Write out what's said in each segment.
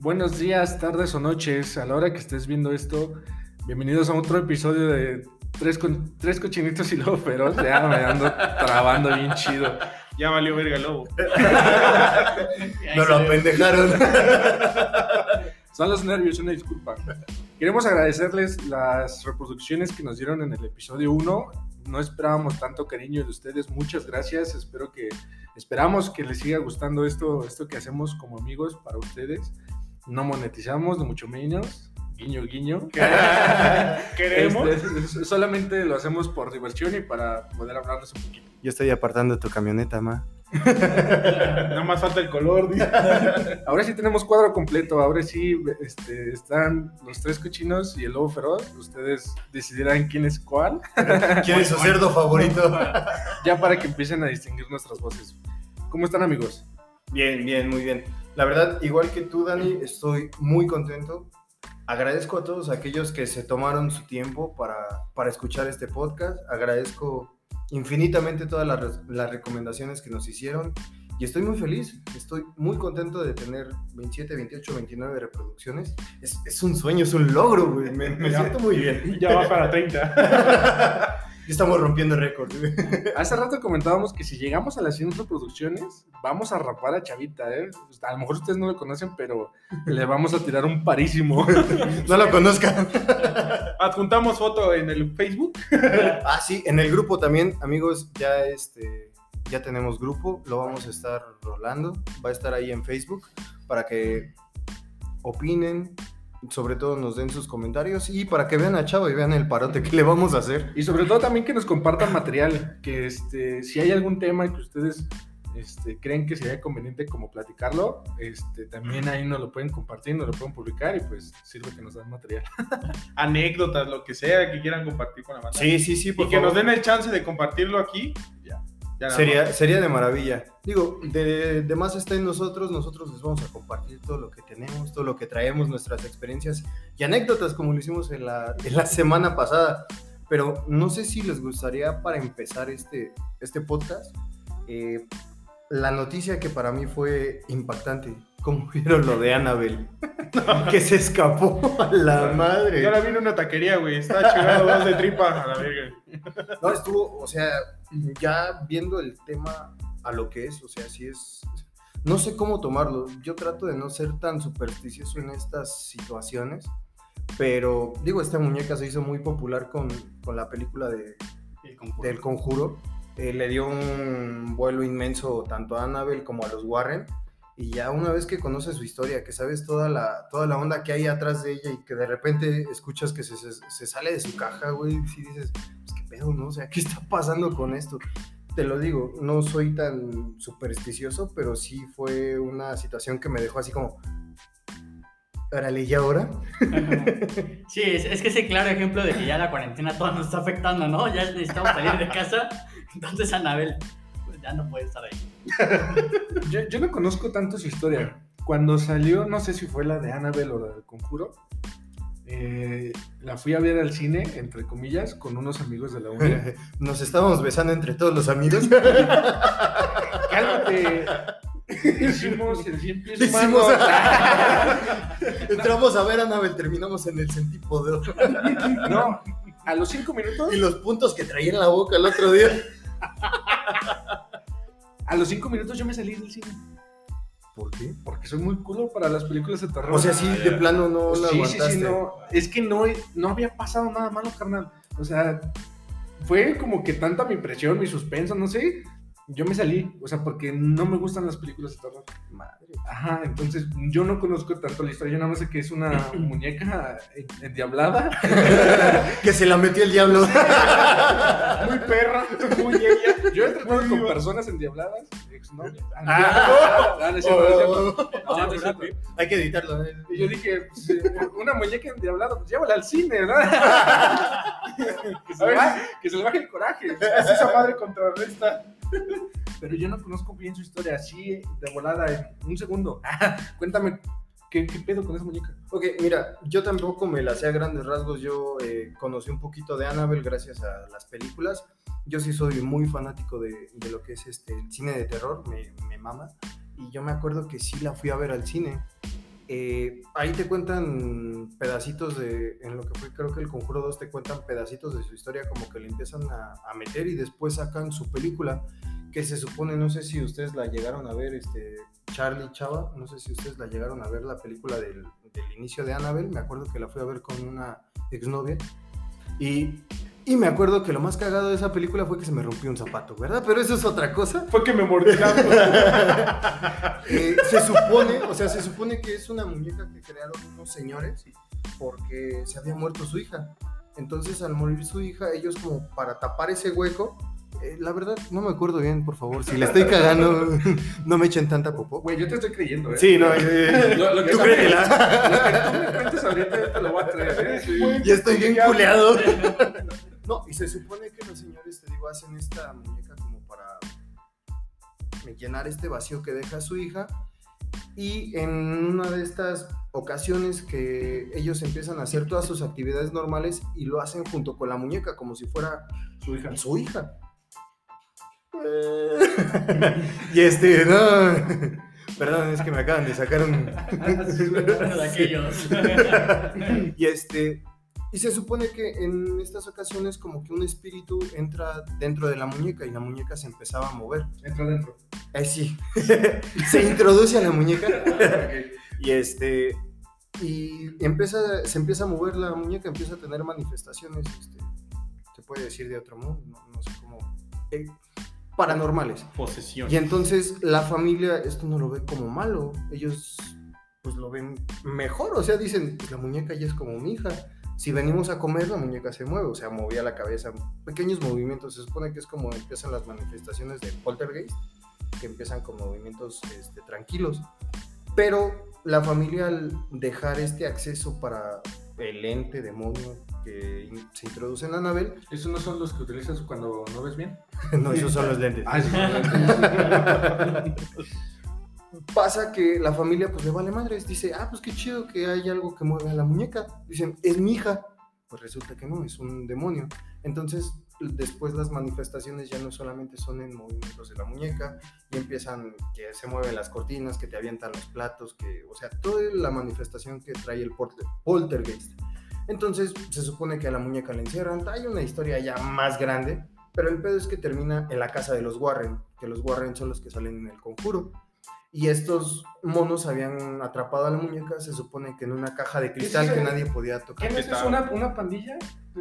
buenos días, tardes o noches, a la hora que estés viendo esto. Bienvenidos a otro episodio de Tres, con, tres cochinitos y lobo feroz. Ya me ando trabando bien chido. Ya valió verga el lobo. No lo apendejaron. Son los nervios, una disculpa. Queremos agradecerles las reproducciones que nos dieron en el episodio 1. No esperábamos tanto cariño de ustedes. Muchas gracias. Espero que esperamos que les siga gustando esto, esto que hacemos como amigos para ustedes. No monetizamos, ni mucho menos. Guiño, guiño. Queremos. Este, solamente lo hacemos por diversión y para poder hablarles un poquito. Yo estoy apartando tu camioneta, ma. Nada más falta el color. dice. Ahora sí tenemos cuadro completo. Ahora sí este, están los tres cochinos y el lobo feroz. Ustedes decidirán quién es cuál. ¿Quién es su cerdo favorito? Ya para que empiecen a distinguir nuestras voces. ¿Cómo están, amigos? Bien, bien, muy bien. La verdad, igual que tú, Dani, estoy muy contento. Agradezco a todos aquellos que se tomaron su tiempo para, para escuchar este podcast. Agradezco infinitamente todas las, las recomendaciones que nos hicieron. Y estoy muy feliz, estoy muy contento de tener 27, 28, 29 reproducciones. Es, es un sueño, es un logro, güey. Me, me siento muy bien. Ya va para 30. Estamos rompiendo récords. güey. Hace rato comentábamos que si llegamos a las 100 reproducciones, vamos a rapar a Chavita, ¿eh? A lo mejor ustedes no lo conocen, pero le vamos a tirar un parísimo. No lo conozcan. Adjuntamos foto en el Facebook. Ah, sí, en el grupo también, amigos, ya este ya tenemos grupo, lo vamos a estar rolando, va a estar ahí en Facebook para que opinen, sobre todo nos den sus comentarios y para que vean a Chavo y vean el parote que le vamos a hacer. Y sobre todo también que nos compartan material, que este, si hay algún tema que ustedes este, creen que sería conveniente como platicarlo, este, también ahí nos lo pueden compartir, nos lo pueden publicar y pues sirve que nos dan material. Anécdotas, lo que sea que quieran compartir con la banda. Sí, sí, sí, Y por que nos den el chance de compartirlo aquí. Ya. Sería, sería de maravilla. Digo, de, de más está en nosotros, nosotros les vamos a compartir todo lo que tenemos, todo lo que traemos, nuestras experiencias y anécdotas como lo hicimos en la, en la semana pasada. Pero no sé si les gustaría para empezar este, este podcast, eh, la noticia que para mí fue impactante. ¿Cómo vieron lo de Annabelle? que se escapó a la madre. Yo la vi en una taquería, güey. Está chingado dos de tripa a la verga. No, estuvo, o sea, ya viendo el tema a lo que es, o sea, sí es... No sé cómo tomarlo. Yo trato de no ser tan supersticioso en estas situaciones, pero digo, esta muñeca se hizo muy popular con, con la película de, del conjuro. Eh, le dio un vuelo inmenso tanto a Annabelle como a los Warren. Y ya una vez que conoces su historia, que sabes toda la, toda la onda que hay atrás de ella y que de repente escuchas que se, se- sale de su caja, güey, y dices, pues qué pedo, ¿no? O sea, ¿qué está pasando con esto? Te lo digo, no soy tan supersticioso, pero sí fue una situación que me dejó así como, órale, ¿y ahora? Sí, es, es que ese claro ejemplo de que ya la cuarentena toda nos está afectando, ¿no? Ya necesitamos salir de casa. Entonces, Anabel, pues ya no puede estar ahí. Yo, yo no conozco tanto su historia. Cuando salió, no sé si fue la de Annabelle o la del Conjuro, eh, la fui a ver al cine, entre comillas, con unos amigos de la uni. Nos estábamos besando entre todos los amigos. Cálmate. Hicimos el 100 pies Hicimos-. Entramos a ver a Anabel, terminamos en el centípodo. No, a los 5 minutos, Y los puntos que traía en la boca el otro día. A los 5 minutos yo me salí del cine. ¿Por qué? Porque soy muy culo para las películas de terror. O sea, sí, Ah, de ya. plano no la sí, sí, aguantaste. sí, no. Es que no, no había pasado nada malo, carnal. O sea, fue como que tanta mi presión, mi suspenso, no sé. Yo me salí, o sea, porque no me gustan las películas de terror. Madre. Ajá, entonces yo no conozco tanto la historia. Yo nada más sé que es una muñeca en- endiablada, Que se la metió el diablo. muy perra, muy ella. Yo he tratado con personas endiabladas, exnovias. Ah, no, no es cierto, no es cierto. No, no es cierto. Hay que editarlo. ¿eh? Y yo dije, pues, eh, una muñeca endiablada, pues llévala al cine, ¿verdad? que, se le ver. baje, que se le baje el coraje. Es esa madre contrarresta. Pero yo no conozco bien su historia, así de volada, en un segundo. Cuéntame, ¿qué, ¿qué pedo con esa muñeca? Ok, mira, yo tampoco me la sé a grandes rasgos. Yo eh, conocí un poquito de Annabelle gracias a las películas. Yo sí soy muy fanático de, de lo que es este, el cine de terror, me, mama. Y yo me acuerdo que sí la fui a ver al cine. eh, ahí te cuentan pedacitos de, en lo que fue creo que el Conjuro 2 te cuentan pedacitos de su historia como que le empiezan a, a meter y después sacan su película que se supone, no sé si ustedes la llegaron a ver, este Charlie Chava, no sé si ustedes la llegaron a ver la película del, del inicio de Annabelle, me acuerdo que la fui a ver con una exnovia y, y me acuerdo que lo más cagado de esa película fue que se me rompió un zapato, ¿verdad? Pero eso es otra cosa. Fue que me mordí la Eh, se supone, o sea, se supone que es una muñeca que crearon unos señores porque se había muerto su hija. Entonces, al morir su hija, ellos como para tapar ese hueco, eh, la verdad no me acuerdo bien, por favor, si le estoy cagando, no me echen tanta popó. Güey, yo te estoy creyendo, ¿eh? Sí, no, eh, Lo, lo que tú tú créetela. Lo que tú me cuentes ahorita yo te lo voy a traer, ¿eh? Sí. ya estoy bien culeado. No, y se supone que los señores, te digo, hacen esta muñeca como para llenar este vacío que deja su hija. Y en una de estas ocasiones que ellos empiezan a hacer todas sus actividades normales y lo hacen junto con la muñeca, como si fuera Su hija. su hija. y este, no. Perdón, es que me acaban de sacar un. Uno de aquellos. y este. Y se supone que en estas ocasiones como que un espíritu entra dentro de la muñeca y la muñeca se empezaba a mover. Entra adentro. Eh, sí. se introduce a la muñeca y este y empieza se empieza a mover la muñeca, empieza a tener manifestaciones, este, se puede decir de otro modo, no, no sé cómo eh, paranormales. Posesión. Y entonces la familia esto no lo ve como malo, ellos pues lo ven mejor, o sea, dicen, "Pues, la muñeca ya es como mi hija. Si venimos a comer, la muñeca se mueve, o sea, movía la cabeza, pequeños movimientos. Se supone que es como empiezan las manifestaciones de poltergeist, que empiezan con movimientos este, tranquilos. Pero la familia, al dejar este acceso para el ente demonio que se introduce en Anabel, ¿Esos no son los que utilizas cuando no ves bien? no, esos son los lentes. Ah, sí. pasa que la familia pues le vale madres, dice, ah, pues qué chido que hay algo que mueve a la muñeca. Dicen, es mi hija. Pues resulta que no, es un demonio. Entonces, después las manifestaciones ya no solamente son en movimientos de la muñeca, y empiezan que se mueven las cortinas, que te avientan los platos, que, o sea, toda la manifestación que trae el poltergeist. Entonces, se supone que a la muñeca la encierran. Hay una historia ya más grande, pero el pedo es que termina en la casa de los Warren, que los Warren son los que salen en el conjuro. Y estos monos habían atrapado a la muñeca, se supone que en una caja de cristal ¿Ese- que nadie podía tocar. ¿Quién es eso? ¿Una, una pandilla?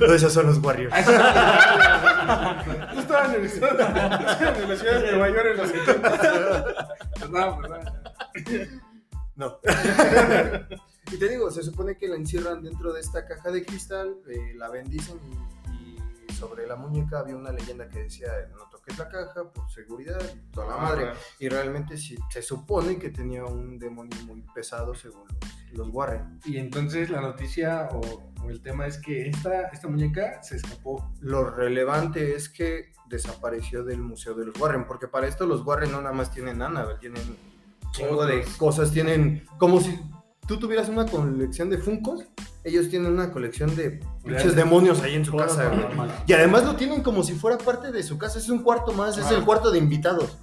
No, esos son los Warriors. Yo estaba en el en la ciudad de Nueva York en los 70. Perdón, perdón. No. Y te digo, se supone que la encierran dentro de esta caja de cristal, eh, la bendicen y, y sobre la muñeca había una leyenda que decía no toques la caja por seguridad y toda la madre. Y realmente sí, se supone que tenía un demonio muy pesado según los, los Warren. Y entonces la noticia o, o el tema es que esta, esta muñeca se escapó. Lo relevante es que desapareció del Museo de los Warren, porque para esto los Warren no nada más tienen Annabelle, tienen chingo de cosas, tienen como si tú tuvieras una colección de Funkos, ellos tienen una colección de pinches demonios ahí en su casa, güey. Y además lo tienen como si fuera parte de su casa, es un cuarto más, es Ah. el cuarto de invitados.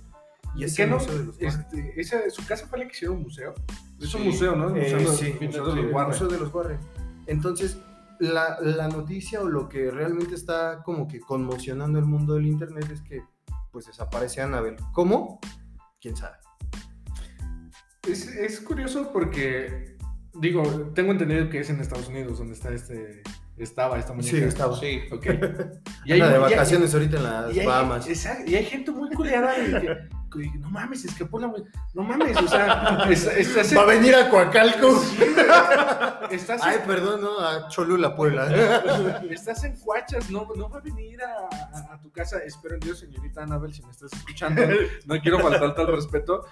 Y es ¿Qué el no? Museo de los Warren. Este, esa, ¿Su casa fue la que hicieron un museo? Es un Sí. museo, ¿no? El Eh, museo, de- sí, museo de el los Warren. Museo de los Warren. Entonces, la, la noticia o lo que realmente está como que conmocionando el mundo del internet es que pues desaparece Annabelle. ¿Cómo? ¿Quién sabe? Es, es curioso porque, digo, tengo entendido que es en Estados Unidos donde está este, estaba esta muñeca. Sí, estaba. Sí. Ok. Y Anda de y vacaciones ahorita en las y hay, Bahamas. exacto, y hay gente muy culiada de que, que, no mames, escapó la No mames, o sea, es- estás en, Va a venir a Coacalco. estás Ay, en, perdón, no, a Cholula, Puebla. estás en Cuachas, no, no va a venir a, a- a tu casa. Espero en Dios, señorita Anabel, si me estás escuchando. No quiero faltarte al respeto.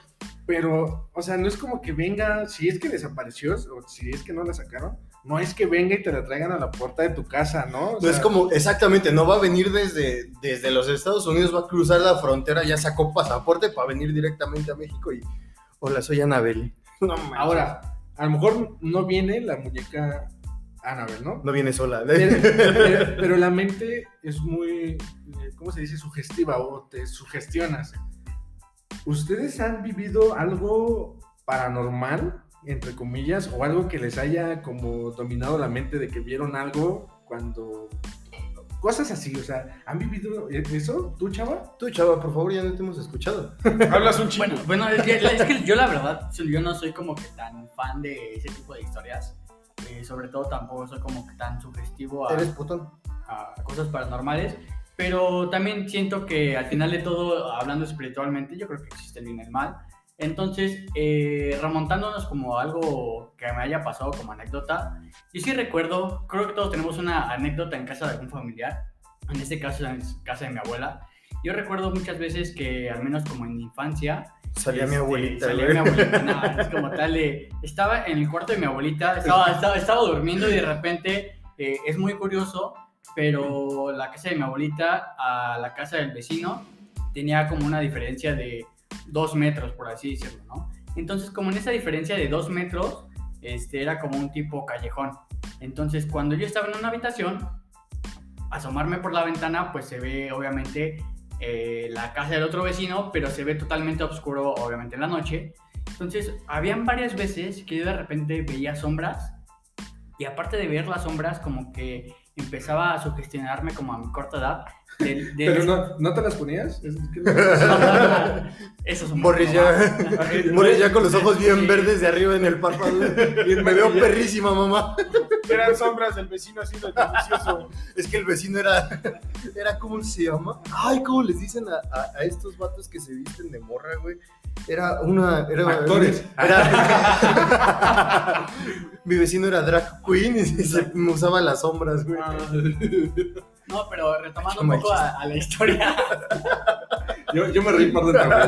Pero, o sea, no es como que venga, si es que desapareció o si es que no la sacaron, no es que venga y te la traigan a la puerta de tu casa, ¿no? O No es sea, como, exactamente, no va a venir desde, desde los Estados Unidos, va a cruzar la frontera, ya sacó pasaporte para venir directamente a México y, hola, soy Anabel. No. Ahora, a lo mejor no viene la muñeca Annabelle, ¿no? No viene sola. Pero, pero- pero la mente es muy, eh, ¿cómo se dice? Sugestiva o te sugestionas. ¿Ustedes han vivido algo paranormal, entre comillas, o algo que les haya como dominado la mente de que vieron algo cuando... Cosas así, o sea, ¿han vivido eso? ¿Tú, chava? Tú, chava, por favor, ya no te hemos escuchado. Hablas un chingo. Bueno, bueno, es que, es que yo la verdad, yo no soy como que tan fan de ese tipo de historias. Eh, sobre todo tampoco soy como que tan sugestivo a, Eres putón. a cosas paranormales. Pero también siento que al final de todo, hablando espiritualmente, yo creo que existe el bien y el mal. Entonces, eh, remontándonos como algo que me haya pasado como anécdota, yo sí recuerdo, creo que todos tenemos una anécdota en casa de algún familiar, en este caso en casa de mi abuela. Yo recuerdo muchas veces que, al menos como en mi infancia, Salía mi este, abuelita, salía mi abuelita, no, es como tal de- estaba en el cuarto de mi abuelita, estaba, estaba, estaba durmiendo y de repente eh, es muy curioso, pero la casa de mi abuelita a la casa del vecino tenía como una diferencia de dos metros, por así decirlo. Entonces, como en esa diferencia de dos metros, este, era como un tipo callejón. Entonces, cuando yo estaba en una habitación, asomarme por la ventana, pues se ve obviamente eh, la casa del otro vecino, pero se ve totalmente oscuro, obviamente en la noche. Entonces, habían varias veces que yo de repente veía sombras y aparte de ver las sombras, como que empezaba a sugestionarme como a mi corta edad. Del- del- ¿Pero no, no te las ponías? Es que- Eso es un Morris ya, más. Morris ya con los ojos bien Sí. verdes de arriba en el párpado. Me veo perrísima, mamá. Eran sombras del vecino haciendo el delicioso. Es que el vecino era, era ¿cómo se llama? Ay, ¿cómo les dicen a, a- a estos vatos que se visten de morra, güey? Era una... Era, Actores. era- mi vecino era drag queen y se, me usaba las sombras, güey. No, pero retomando un poco a, a la historia, Yo, yo me reí por dentro. a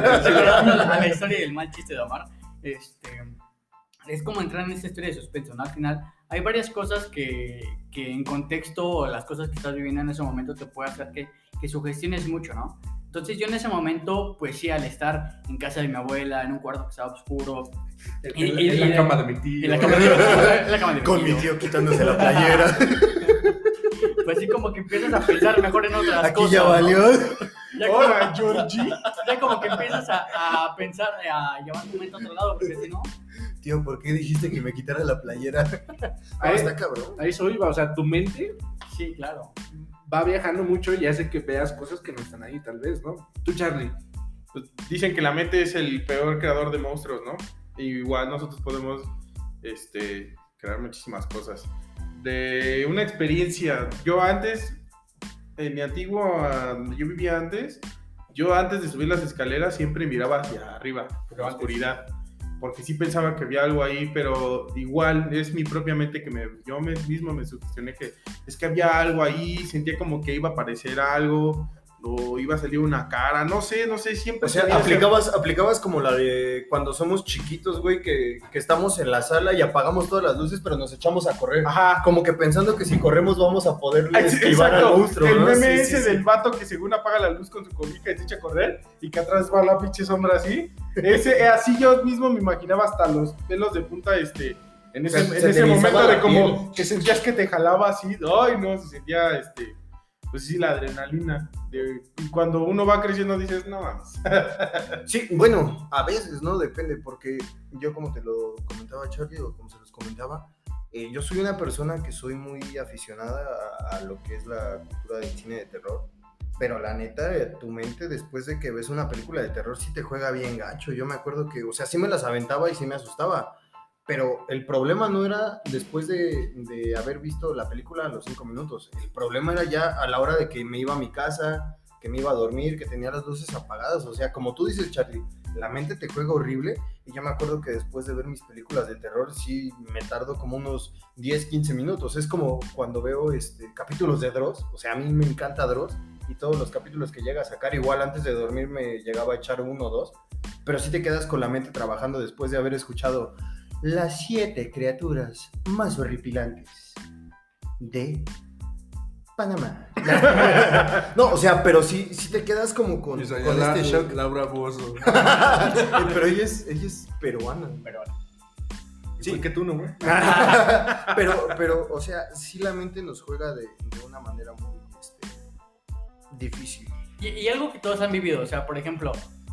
la, historia del mal chiste de Omar, este, es como entrar en esta historia de suspenso, ¿no? Al final hay varias cosas que, que en contexto o las cosas que estás viviendo en ese momento te puede hacer que, que sugestiones mucho, ¿no? Entonces yo en ese momento, pues sí, al estar en casa de mi abuela, en un cuarto que estaba oscuro, En, Y- en- y- en y- la cama de mi tío. en la cama de, Con mi tío quitándose la playera. pues sí como que empiezas a pensar mejor en otras Aquí cosas. ya ¿no? valió. Ya como- Hola, Georgie. ya como que empiezas a, a pensar, a llevar tu mente a otro lado, porque si no, Tío, ¿por qué dijiste que me quitara la playera? Ahí- está cabrón. A eso iba, o sea, tu mente sí, claro. va viajando mucho y hace que veas cosas que no están ahí, tal vez, ¿no? Tú, Charlie. Pues, dicen que la mente es el peor creador de monstruos, ¿no? Y igual nosotros podemos este, crear muchísimas cosas. De una experiencia, yo antes, en mi antiguo, yo vivía antes, yo antes de subir las escaleras siempre miraba hacia arriba, por la oscuridad. Porque sí pensaba que había algo ahí, pero igual es mi propia mente que me, yo mismo me sugestioné que es que había algo ahí, sentía como que iba a aparecer algo, o iba a salir una cara, no sé, no sé, siempre... O sea, aplicabas, aplicabas como la de cuando somos chiquitos, güey, que, que estamos en la sala y apagamos todas las luces, pero nos echamos a correr. Ajá. Como que pensando que si corremos vamos a poderle esquivar al monstruo, el ¿no? meme Sí, ese sí, sí. del vato que según apaga la luz con su cobija y se echa a correr y que atrás va la pinche sombra así. Ese, eh, así yo mismo me imaginaba hasta los pelos de punta, este, en ese, Se- en se ese momento de como que sentías que te jalaba así, ay no, se sentía, este, pues sí, la adrenalina. de- cuando uno va creciendo dices, no mames. Sí, bueno, a veces, ¿no? Depende, porque yo como te lo comentaba Charlie o como se los comentaba, eh, yo soy una persona que soy muy aficionada a, a lo que es la cultura del cine de terror. Pero la neta, eh, tu mente después de que ves una película de terror sí te juega bien gacho. Yo me acuerdo que, o sea, sí me las aventaba y sí me asustaba. Pero el problema no era después de, de haber visto la película a los cinco minutos. El problema era ya a la hora de que me iba a mi casa, que me iba a dormir, que tenía las luces apagadas. O sea, como tú dices, Charlie, la mente te juega horrible. Y yo me acuerdo que después de ver mis películas de terror, sí me tardo como unos 10, 15 minutos. Es como cuando veo este, capítulos de Dross. O sea, a mí me encanta Dross. Y todos los capítulos que llega a sacar, igual antes de dormir me llegaba a echar uno o dos. Pero sí te quedas con la mente trabajando después de haber escuchado las siete criaturas más horripilantes de Panamá. no, o sea, pero sí, sí te quedas como con, la- este shock. Laura Bozo. pero ella es, ella es peruana. Pero Sí, que tú no, güey. pero, pero, o sea, sí la mente nos juega de, de una manera muy este, difícil. Y, y algo que todos han vivido, o sea, por ejemplo,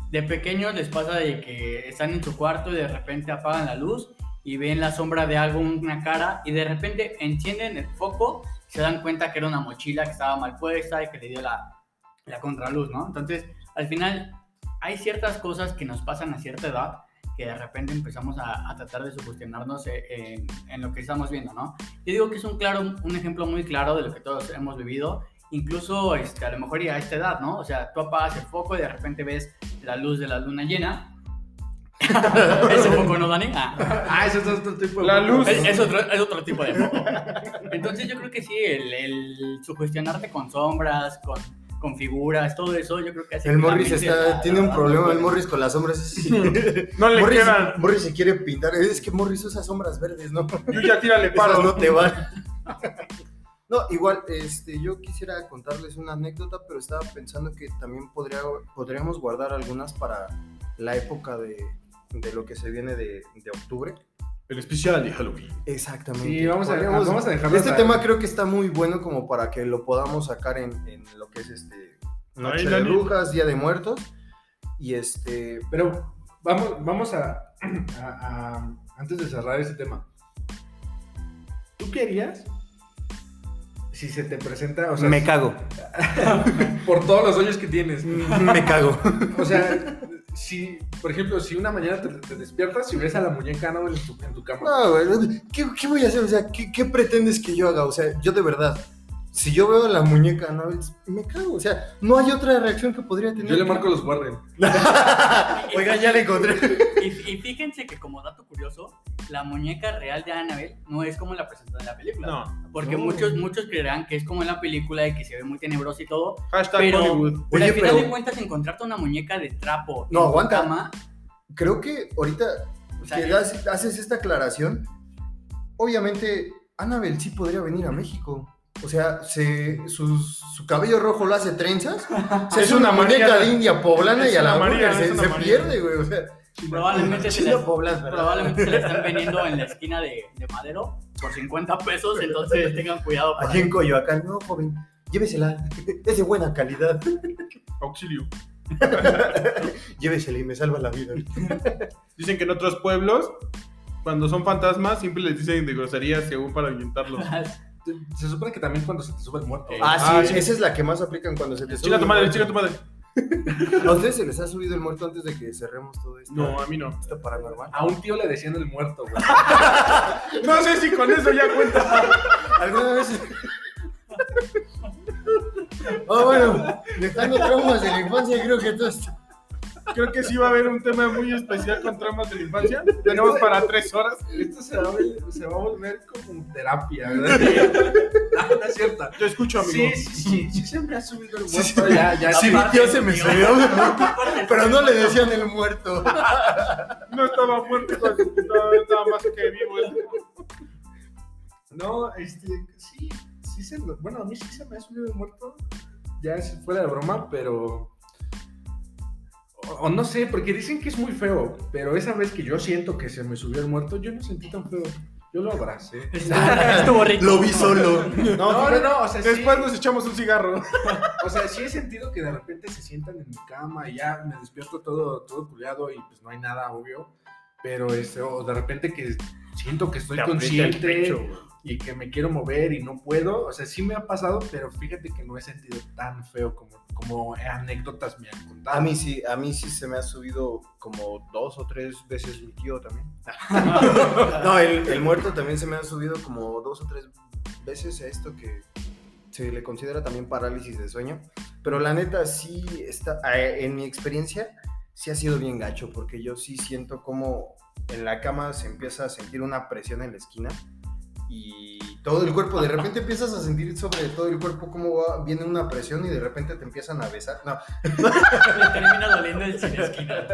de pequeños les pasa de que están en su cuarto y de repente apagan la luz y ven la sombra de algo, una cara, y de repente encienden el foco se dan cuenta que era una mochila que estaba mal puesta y que le dio la, la contraluz, ¿no? Entonces, al final, hay ciertas cosas que nos pasan a cierta edad que de repente empezamos a, a tratar de sugestionarnos eh, en, en, lo que estamos viendo, ¿no? Yo digo que es un, claro, un ejemplo muy claro de lo que todos hemos vivido, incluso este, a lo mejor ya a esta edad, ¿no? O sea, tú apagas el foco y de repente ves la luz de la luna llena. ese foco no, Dani. Ah, Ah, ese es otro tipo de La foco. luz. es, es otro, es otro tipo de foco. Entonces yo creo que sí, el, el sugestionarte con sombras, con, con figuras, todo eso, yo creo que hace El Morris está, tiene un la- problema, el Morris con las sombras. No le Morris, quedan. Morris se quiere pintar. Es que Morris usa sombras verdes, ¿no? Yo ya tírale Esas paro. no te van. No, igual, este, yo quisiera contarles una anécdota, pero estaba pensando que también podría, podríamos guardar algunas para la época de, de lo que se viene de, de octubre. El especial de Halloween. Exactamente. Sí, vamos a, Podríamos- vamos a dejarlo. Este tema creo que está muy bueno como para que lo podamos sacar en, en lo que es este Noche Ay, de. Brujas, Día de Muertos. Y este, Pero vamos, vamos a, a- a- Antes de cerrar este tema. ¿Tú qué harías si se te presenta, o sea, me cago. por todos los hoyos que tienes? me cago. O sea, si, por ejemplo, si una mañana te, te despiertas y ves a la muñeca Annabelle en tu, en tu cama. No, güey, ¿qué, qué voy a hacer? O sea, ¿qué, qué pretendes que yo haga? O sea, yo de verdad, si yo veo a la muñeca Annabelle, me cago. O sea, no hay otra reacción que podría tener. Yo le marco los Warren. Oigan, ya la encontré. Y, y fíjense que como dato curioso, la muñeca real de Annabelle no es como la presentan en la película. No. Porque No. muchos, muchos creerán que es como en la película y que se ve muy tenebroso y todo. Hashtag Pero, Hollywood. pero Oye, al final pero- de cuentas, encontrarte una muñeca de trapo No, en aguanta. cama, Creo que ahorita o sea, que es- das- haces esta aclaración, obviamente Annabelle sí podría venir a México. O sea, se, sus- su cabello rojo lo hace trenzas. O sea, es, Es una, una muñeca de India poblana y a la María, mujer se, se pierde, güey. O sea, probablemente, se China la, poblana, ¿verdad? probablemente se la están vendiendo en la esquina de, de Madero por 50 pesos, entonces tengan cuidado. Allí ahí. en Coyoacán, no, joven, llévesela. Es de buena calidad. Auxilio. Llévesela y me salva la vida. Dicen que en otros pueblos, cuando son fantasmas, siempre les dicen de groserías según para ahuyentarlos. Se supone que también cuando se te sube el muerto. Eh, Ah, sí, Ah, sí. esa es la que más aplican cuando se te sube. Chica tu madre, chica tu madre. ¿A ustedes se les ha subido el muerto antes de que cerremos todo esto? No, a mí no. Esto paranormal. A un tío le decían el muerto, güey. No sé si con eso ya cuenta. ¿Alguna vez? Ah, bueno, dejando traumas de la infancia, creo que todo esto. Creo que sí va a haber un tema muy especial con traumas de la infancia. Tenemos para tres horas. Esto se va, a vol- se va a volver como terapia, ¿verdad? No, no es cierto. Yo escucho, amigo. Sí, sí, sí, sí se me ha subido el muerto. sí. ya, ya, Sí, mi tío se me subió, pero no le decían el muerto. No estaba muerto, puta, estaba más que vivo. No, este, sí, sí se, bueno, a mí sí se me ha subido el muerto. Ya es fuera de broma, pero... O, no sé, porque dicen que es muy feo, pero esa vez que yo siento que se me subió el muerto, yo no sentí tan feo. Yo lo abracé. Estuvo, rico. Lo vi solo. No, no, no, o sea, sí, Después nos echamos un cigarro. o sea, sí he sentido que de repente se sientan en mi cama y ya me despierto todo, todo culeado y pues no hay nada, obvio. Pero este, o de repente que siento que estoy consciente pecho. Y que me quiero mover y no puedo. O sea, sí me ha pasado, pero fíjate que no he sentido tan feo como, como anécdotas me han contado. A mí sí, a mí sí se me ha subido como dos o tres veces mi tío también. No, el, el muerto también se me ha subido como dos o tres veces a esto que se le considera también parálisis de sueño. Pero la neta sí está, en mi experiencia, sí ha sido bien gacho, porque yo sí siento como en la cama se empieza a sentir una presión en la esquina y todo el cuerpo, de repente empiezas a sentir sobre todo el cuerpo cómo va, viene una presión y de repente te empiezan a besar. No, Le termina doliendo el sin esquina.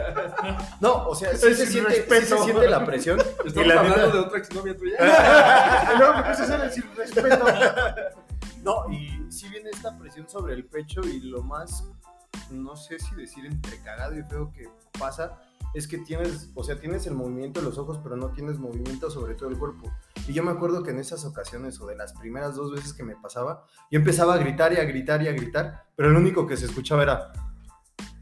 no, o sea, sí se, siente, sí respeto. se siente la presión. Estamos y la hablando de otra exnovia tuya. No, porque ese es el sin respeto. No, y sí viene esta presión sobre el pecho y lo más, no sé si decir entre cagado y feo que pasa, es que tienes, o sea, tienes el movimiento de los ojos, pero no tienes movimiento sobre todo el cuerpo. Y yo me acuerdo que en esas ocasiones, o de las primeras dos veces que me pasaba, yo empezaba a gritar y a gritar y a gritar, pero lo único que se escuchaba era...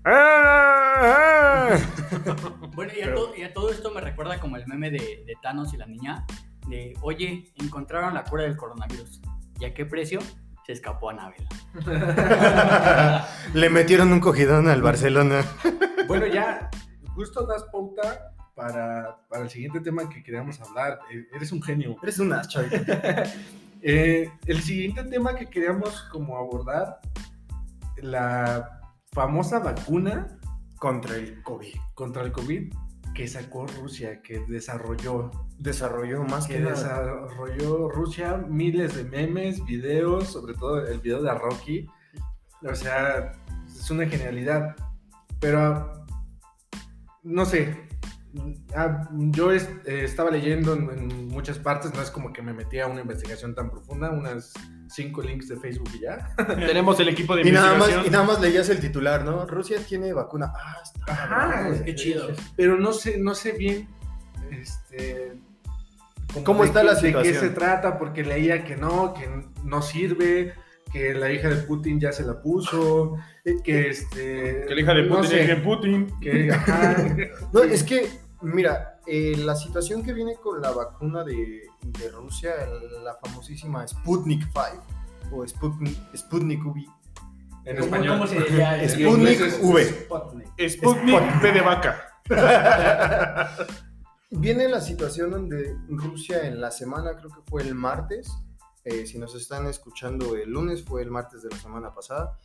Bueno, y a, to- y a todo esto me recuerda como el meme de, de Thanos y la niña, de, oye, encontraron la cura del coronavirus. ¿Y a qué precio? Se escapó a Anabel. Le metieron un cogidón al Barcelona. Bueno, ya, justo das pauta para, para el siguiente tema que queríamos hablar. Eh, Eres un genio. Eres un as, chavito. Eh, el siguiente tema que queríamos como abordar, la famosa vacuna Contra el COVID. contra el COVID que sacó Rusia, que desarrolló, Desarrolló más que que nada. desarrolló Rusia miles de memes, videos, sobre todo el video de Rocky. O sea, es una genialidad. Pero, no sé, ah, yo es- eh, estaba leyendo en, en muchas partes, no es como que me metí a una investigación tan profunda, unas cinco links de Facebook y ya. Tenemos el equipo de Y nada, investigación. más, y nada más leías el titular, ¿no? Rusia tiene vacuna. Ah, está. Ajá, qué chido. Pero no sé, no sé bien, este, ¿Cómo está qué- la De qué situación? se trata, porque leía que no, que no sirve, que la hija de Putin ya se la puso, que este... Que la hija de no Putin sé, es de Putin. que, ajá, No, es que, mira, eh, la situación que viene con la vacuna de, de Rusia, la famosísima Sputnik 5 o Sputnik, Sputnik V. en ¿Cómo, español. cómo se diría? Es En Sputnik V. Sputnik. Sputnik B de vaca. Viene la situación donde Rusia en la semana, creo que fue el martes, eh, si nos están escuchando el lunes, fue el martes de la semana pasada.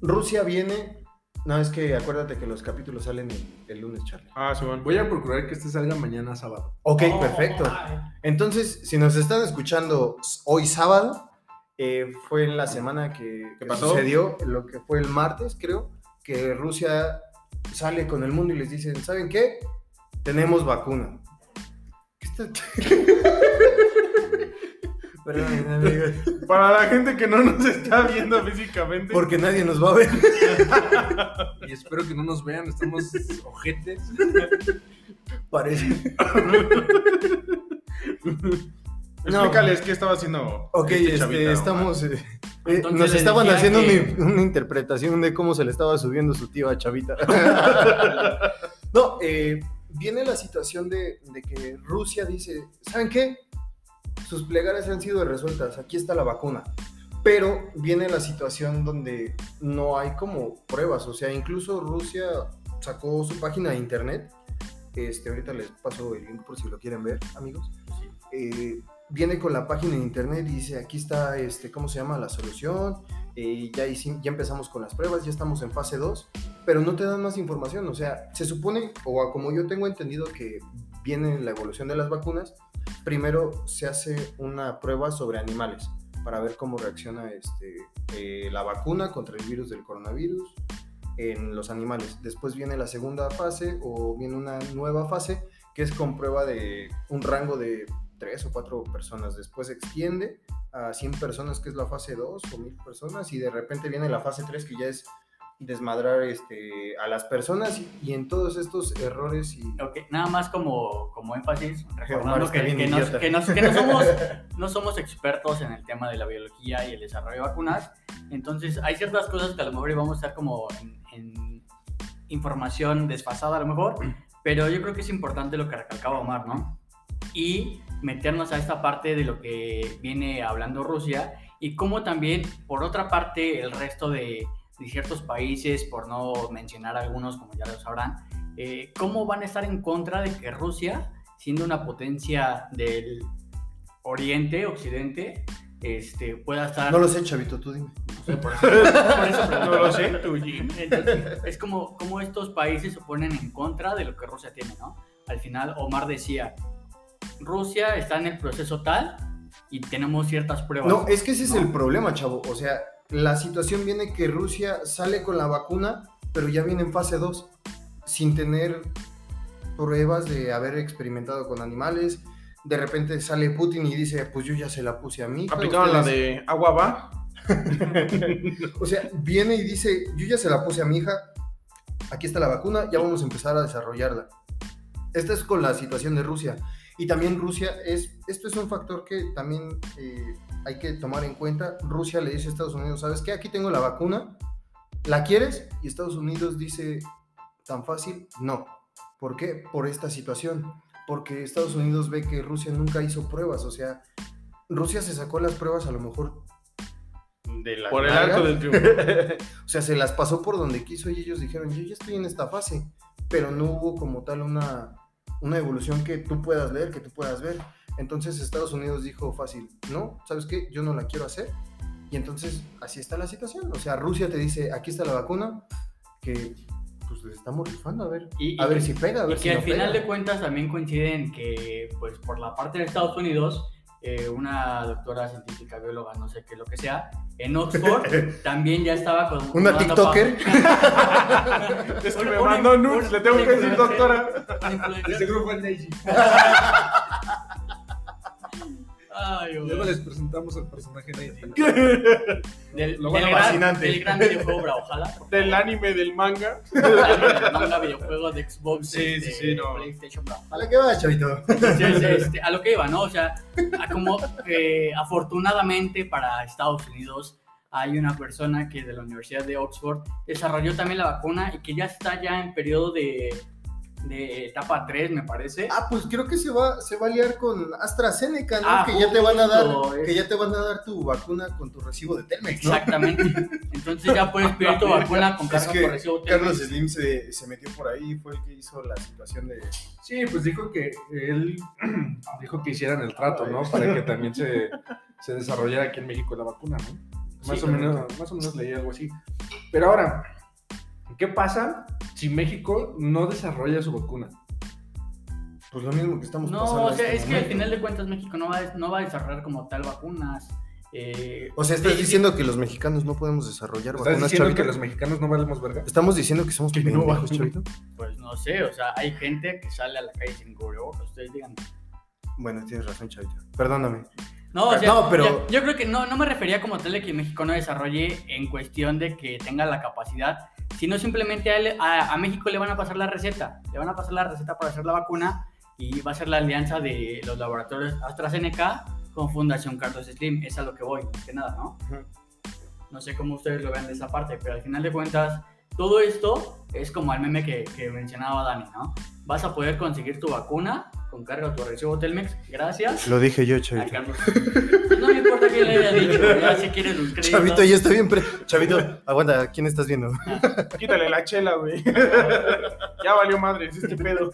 Rusia viene, no, es que acuérdate que los capítulos salen el, el lunes, Charlie. Ah, Simón. Voy a procurar que este salga mañana sábado. Ok, Oh, perfecto. Entonces, si nos están escuchando hoy sábado, eh, fue en la semana que, que pasó? sucedió, lo que fue el martes, creo, que Rusia sale con el mundo y les dicen, ¿saben qué? Tenemos vacuna. ¿Qué está- Perdón, amigos, Para la gente que no nos está viendo físicamente. porque nadie nos va a ver. Y espero que no nos vean, estamos ojetes. Parece. Explícales qué estaba haciendo. Ok, este este, chavita, estamos. eh, eh, nos estaban haciendo que- una, una interpretación de cómo se le estaba subiendo su tío a Chavita. no, eh, viene la situación de, de que Rusia dice: ¿Saben qué? Sus plegarias han sido resueltas, aquí está la vacuna. Pero viene la situación donde no hay como pruebas, o sea, incluso Rusia sacó su página de internet. Este, ahorita les paso el link por si lo quieren ver, amigos. Eh, viene con la página de internet y dice, aquí está, este, ¿cómo se llama? La solución, eh, ya, hici- ya empezamos con las pruebas, ya estamos en fase 2, pero no te dan más información, o sea, se supone, o como yo tengo entendido que viene la evolución de las vacunas, primero se hace una prueba sobre animales para ver cómo reacciona este, eh, la vacuna contra el virus del coronavirus en los animales. Después viene la segunda fase o viene una nueva fase que es con prueba de un rango de tres o cuatro personas. Después se extiende a 100 personas, que es la fase 2 o 1000 personas, y de repente viene la fase 3, que ya es desmadrar este, a las personas y, en todos estos errores y... Ok, nada más como, como énfasis, recordando que, que nos- que nos- que no somos, no somos expertos en el tema de la biología y el desarrollo de vacunas, entonces hay ciertas cosas que a lo mejor íbamos a estar como en, en información desfasada a lo mejor, pero yo creo que es importante lo que recalcaba Omar, ¿no? Y meternos a esta parte de lo que viene hablando Rusia y cómo también, por otra parte, el resto de, de ciertos países, por no mencionar algunos como ya lo sabrán, eh, cómo van a estar en contra de que Rusia, siendo una potencia del Oriente, Occidente, este, pueda estar... No lo sé, Chavito, tú dime. No sé, por eso- por eso. No lo sé, tú, Jim. Entonces, es como, como estos países se ponen en contra de lo que Rusia tiene, ¿no? Al final, Omar decía, Rusia está en el proceso tal y tenemos ciertas pruebas. No, es que ese es No. el problema, chavo. O sea, la situación viene que Rusia sale con la vacuna, pero ya viene en fase 2, sin tener pruebas de haber experimentado con animales. De repente sale Putin y dice, pues yo ya se la puse a mí. Aplicaron la ustedes-". de agua va. O sea, viene y dice, yo ya se la puse a mi hija, aquí está la vacuna, ya vamos a empezar a desarrollarla. Esta es con la situación de Rusia. Y también Rusia es, esto es un factor que también eh, hay que tomar en cuenta. Rusia le dice a Estados Unidos, ¿sabes qué? Aquí tengo la vacuna, ¿La quieres? Y Estados Unidos dice, tan fácil, no. ¿Por qué? Por esta situación. Porque Estados Unidos ve que Rusia nunca hizo pruebas. O sea, Rusia se sacó las pruebas a lo mejor de la Por el arco del triunfo. o sea, se las pasó por donde quiso y ellos dijeron, yo ya estoy en esta fase. Pero no hubo como tal una, una evolución que tú puedas leer, que tú puedas ver. Entonces Estados Unidos dijo fácil, no, ¿sabes qué? Yo no la quiero hacer. Y entonces así está la situación. O sea, Rusia te dice, aquí está la vacuna, que pues le estamos rifando a ver, Y- a y ver que- si pega, a Y ver que si al final pega. de cuentas también coinciden que, pues, por la parte de Estados Unidos, eh, una doctora científica, bióloga, no sé qué, lo que sea, en Oxford también ya estaba con... Una TikToker. Es que Un- me mandó un- nudes, le tengo que decir doctora. Ese grupo es Daisy. Ay. Luego les presentamos al personaje Daisy. Del, Lo del gran, fascinante. del gran videojuego, bro, ojalá. Del anime del manga. El manga videojuego de Xbox, Sí, este, sí, sí, no. PlayStation, bro. ¿A la que va, chavito? Entonces, este, a lo que iba, ¿no? O sea, a como eh, afortunadamente para Estados Unidos hay una persona que de la Universidad de Oxford desarrolló también la vacuna y que ya está ya en periodo de, de etapa 3, me parece. Ah, pues creo que se va, se va a liar con AstraZeneca, ¿no? Ah, que ya te van a dar, es- que ya te van a dar tu vacuna con tu recibo de Telmex, ¿no? Exactamente. Entonces ya puedes pedir tu vacuna con Es cargo que por recibo Carlos Telmex. Slim se, se metió por ahí, fue el que hizo la situación de... Sí, pues dijo que él dijo que hicieran el trato, ¿no? Para que también se, se desarrollara aquí en México la vacuna, ¿no? Más, Sí, o menos, más o menos leí algo así. Pero ahora, ¿qué pasa si México no desarrolla su vacuna? Pues lo mismo que estamos No, pasando. o sea, este es que al final de cuentas México no va, a- no va a desarrollar como tal vacunas. Eh, O sea, estás diciendo que los mexicanos no podemos desarrollar ¿Estás vacunas, diciendo chavito? que los mexicanos no valemos verga? Estamos diciendo que somos no pendejos, vacuna. chavito. Pues no sé, o sea, hay gente que sale a la calle sin cubrebocas, ustedes digan. Bueno, tienes razón, chavito. Perdóname. No, o sea, No, pero- yo, yo creo que no, no me refería como tal de que México no desarrolle en cuestión de que tenga la capacidad, sino simplemente a, él- a- a México le van a pasar la receta, le van a pasar la receta para hacer la vacuna y va a ser la alianza de los laboratorios AstraZeneca con Fundación Carlos Slim, es a lo que voy, más que nada, ¿no? No sé cómo ustedes lo vean de esa parte, pero al final de cuentas, todo esto es como el meme que, que mencionaba Dani, ¿no? Vas a poder conseguir tu vacuna con carga tu recibo Telmex, gracias Lo dije yo, chavito. Carlos. No me importa quién le haya dicho, ya si quieres los créditos. Chavito, ya está bien. Pre... Chavito, aguanta, ¿quién estás viendo? Quítale la chela, güey. ya valió madres este pedo.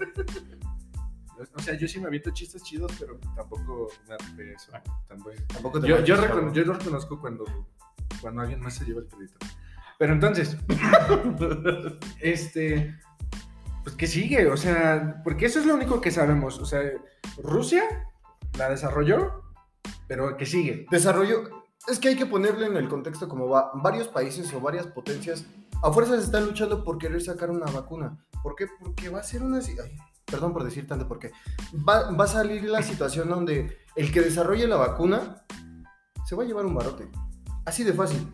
O sea, yo sí me aviento chistes chidos, pero tampoco me eso. Tampoco. Tampoco te Yo, yo, recono- yo lo reconozco cuando, cuando alguien más se lleva el crédito. Pero entonces, este, pues que sigue, o sea, porque eso es lo único que sabemos. O sea, Rusia la desarrolló, pero que sigue. Desarrollo. Es que hay que ponerle en el contexto como va. Varios países o varias potencias a fuerzas están luchando por querer sacar una vacuna. ¿Por qué? Porque va a ser una. ay, perdón por decir tanto, porque va, va a salir la situación donde el que desarrolle la vacuna se va a llevar un barote. Así de fácil.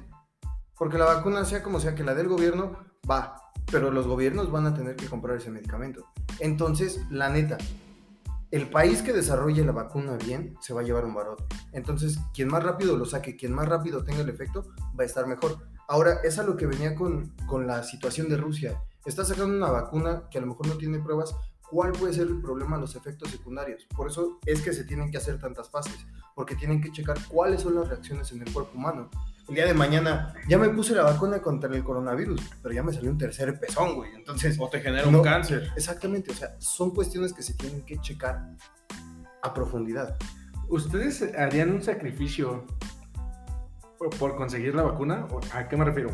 Porque la vacuna, sea como sea que la del gobierno, va. Pero los gobiernos van a tener que comprar ese medicamento. Entonces, la neta, el país que desarrolle la vacuna bien se va a llevar un barote. Entonces, quien más rápido lo saque, quien más rápido tenga el efecto, va a estar mejor. Ahora, es a lo que venía con, con la situación de Rusia. Está sacando una vacuna que a lo mejor no tiene pruebas. ¿Cuál puede ser el problema? Los efectos secundarios. Por eso es que se tienen que hacer tantas fases, porque tienen que checar cuáles son las reacciones en el cuerpo humano. El día de mañana ya me puse la vacuna contra el coronavirus, pero ya me salió un tercer pezón, güey. Entonces, O te genera No. un cáncer. exactamente, o sea, son cuestiones que se tienen que checar a profundidad. ¿Ustedes harían un sacrificio por, conseguir la vacuna? ¿O ¿A qué me refiero?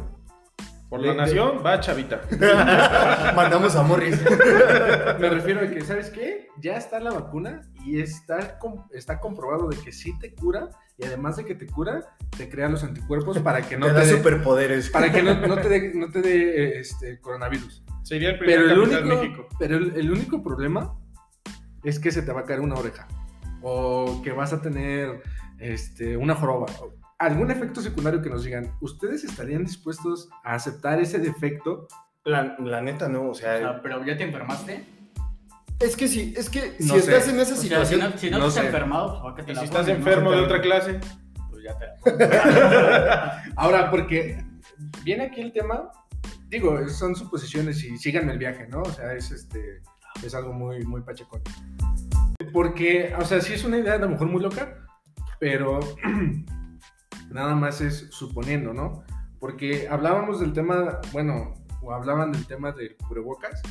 Por De- la de- nación, va chavita. Mandamos a Morris. Me refiero a que, ¿sabes qué? Ya está la vacuna y está, está comprobado de que sí te cura y además de que te cura, te crea los anticuerpos para que no te te, da dé- superpoderes. para que no, no te dé no eh, este, coronavirus. Sería el primer Pero el México. pero el, el único problema es que se te va a caer una oreja o que vas a tener este, una joroba. Algún efecto secundario que nos digan, ¿ustedes estarían dispuestos a aceptar ese defecto? La, la neta no, o O sea, sea, pero ya te enfermaste. es que sí, es que No si sé. estás en esa O sea, si situación, no, si no, no has sé. enfermado, pues ¿para qué te Y la si estás pones, enfermo de otra clase, Pues ya te la. Ahora, porque viene aquí el tema digo, son suposiciones y síganme el viaje, ¿no? O sea, es este es algo muy, muy pachecón. Porque, o sea, sí es una idea a lo mejor muy loca, pero nada más es suponiendo, ¿no? Porque hablábamos del tema, bueno, o hablaban del tema de cubrebocas,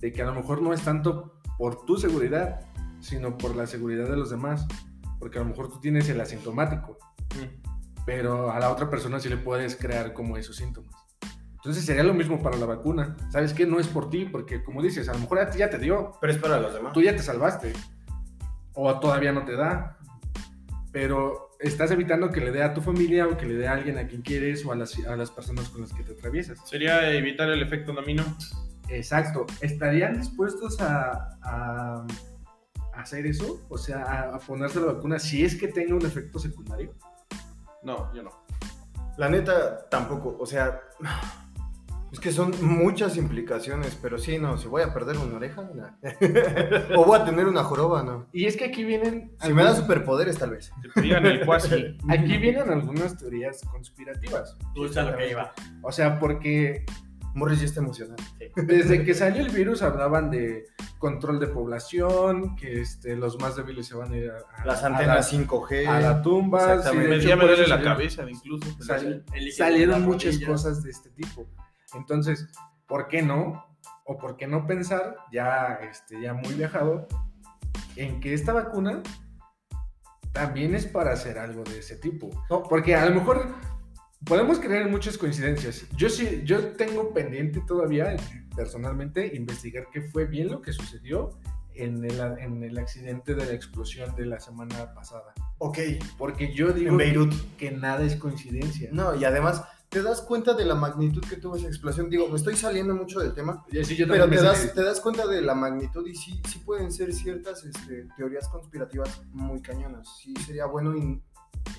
de que a lo mejor no es tanto por tu seguridad, sino por la seguridad de los demás. Porque a lo mejor tú tienes el asintomático, pero a la otra persona sí le puedes crear como esos síntomas. Entonces sería lo mismo para la vacuna. ¿Sabes qué? No es por ti, porque como dices, a lo mejor a ti ya te dio, Pero es para los demás. tú ya te salvaste. O todavía no te da. Pero estás evitando que le dé a tu familia o que le dé a alguien a quien quieres o a las, a las personas con las que te atraviesas. Sería evitar el efecto dominó. Exacto. ¿Estarían dispuestos a, a hacer eso? O sea, a, a ponerse la vacuna si es que tenga un efecto secundario. No, yo no. La neta, tampoco. O sea, es que son muchas implicaciones, pero sí, no, si voy a perder una oreja, no. o voy a tener una joroba, no. Y es que aquí vienen... Si me da superpoderes, tal vez. Que te digan el cuasi. Aquí vienen algunas teorías conspirativas. Justo a lo que iba. O sea, porque Morris ya está emocionado. desde que salió el virus hablaban de control de población, que este, los más débiles se van a ir a, a- Las a antenas la, 5G. a la tumba. Exactamente. sí, hecho, ya me duele la salieron- cabeza incluso. sal- salieron muchas rodilla. cosas de este tipo. Entonces, ¿por qué no? O por qué no pensar, ya, este, ya muy viajado, en que esta vacuna también es para hacer algo de ese tipo. No. Porque a lo mejor podemos creer en muchas coincidencias. Yo sí, yo tengo pendiente todavía, personalmente, investigar qué fue bien lo que sucedió en el, en el accidente de la explosión de la semana pasada. Ok, Porque yo digo en Beirut. que nada es coincidencia. No, y además, te das cuenta de la magnitud que tuvo esa explosión. Digo, me estoy saliendo mucho del tema, Y así yo pero te das, te das cuenta de la magnitud y sí, sí pueden ser ciertas este, teorías conspirativas muy cañonas. Sí sería bueno, in-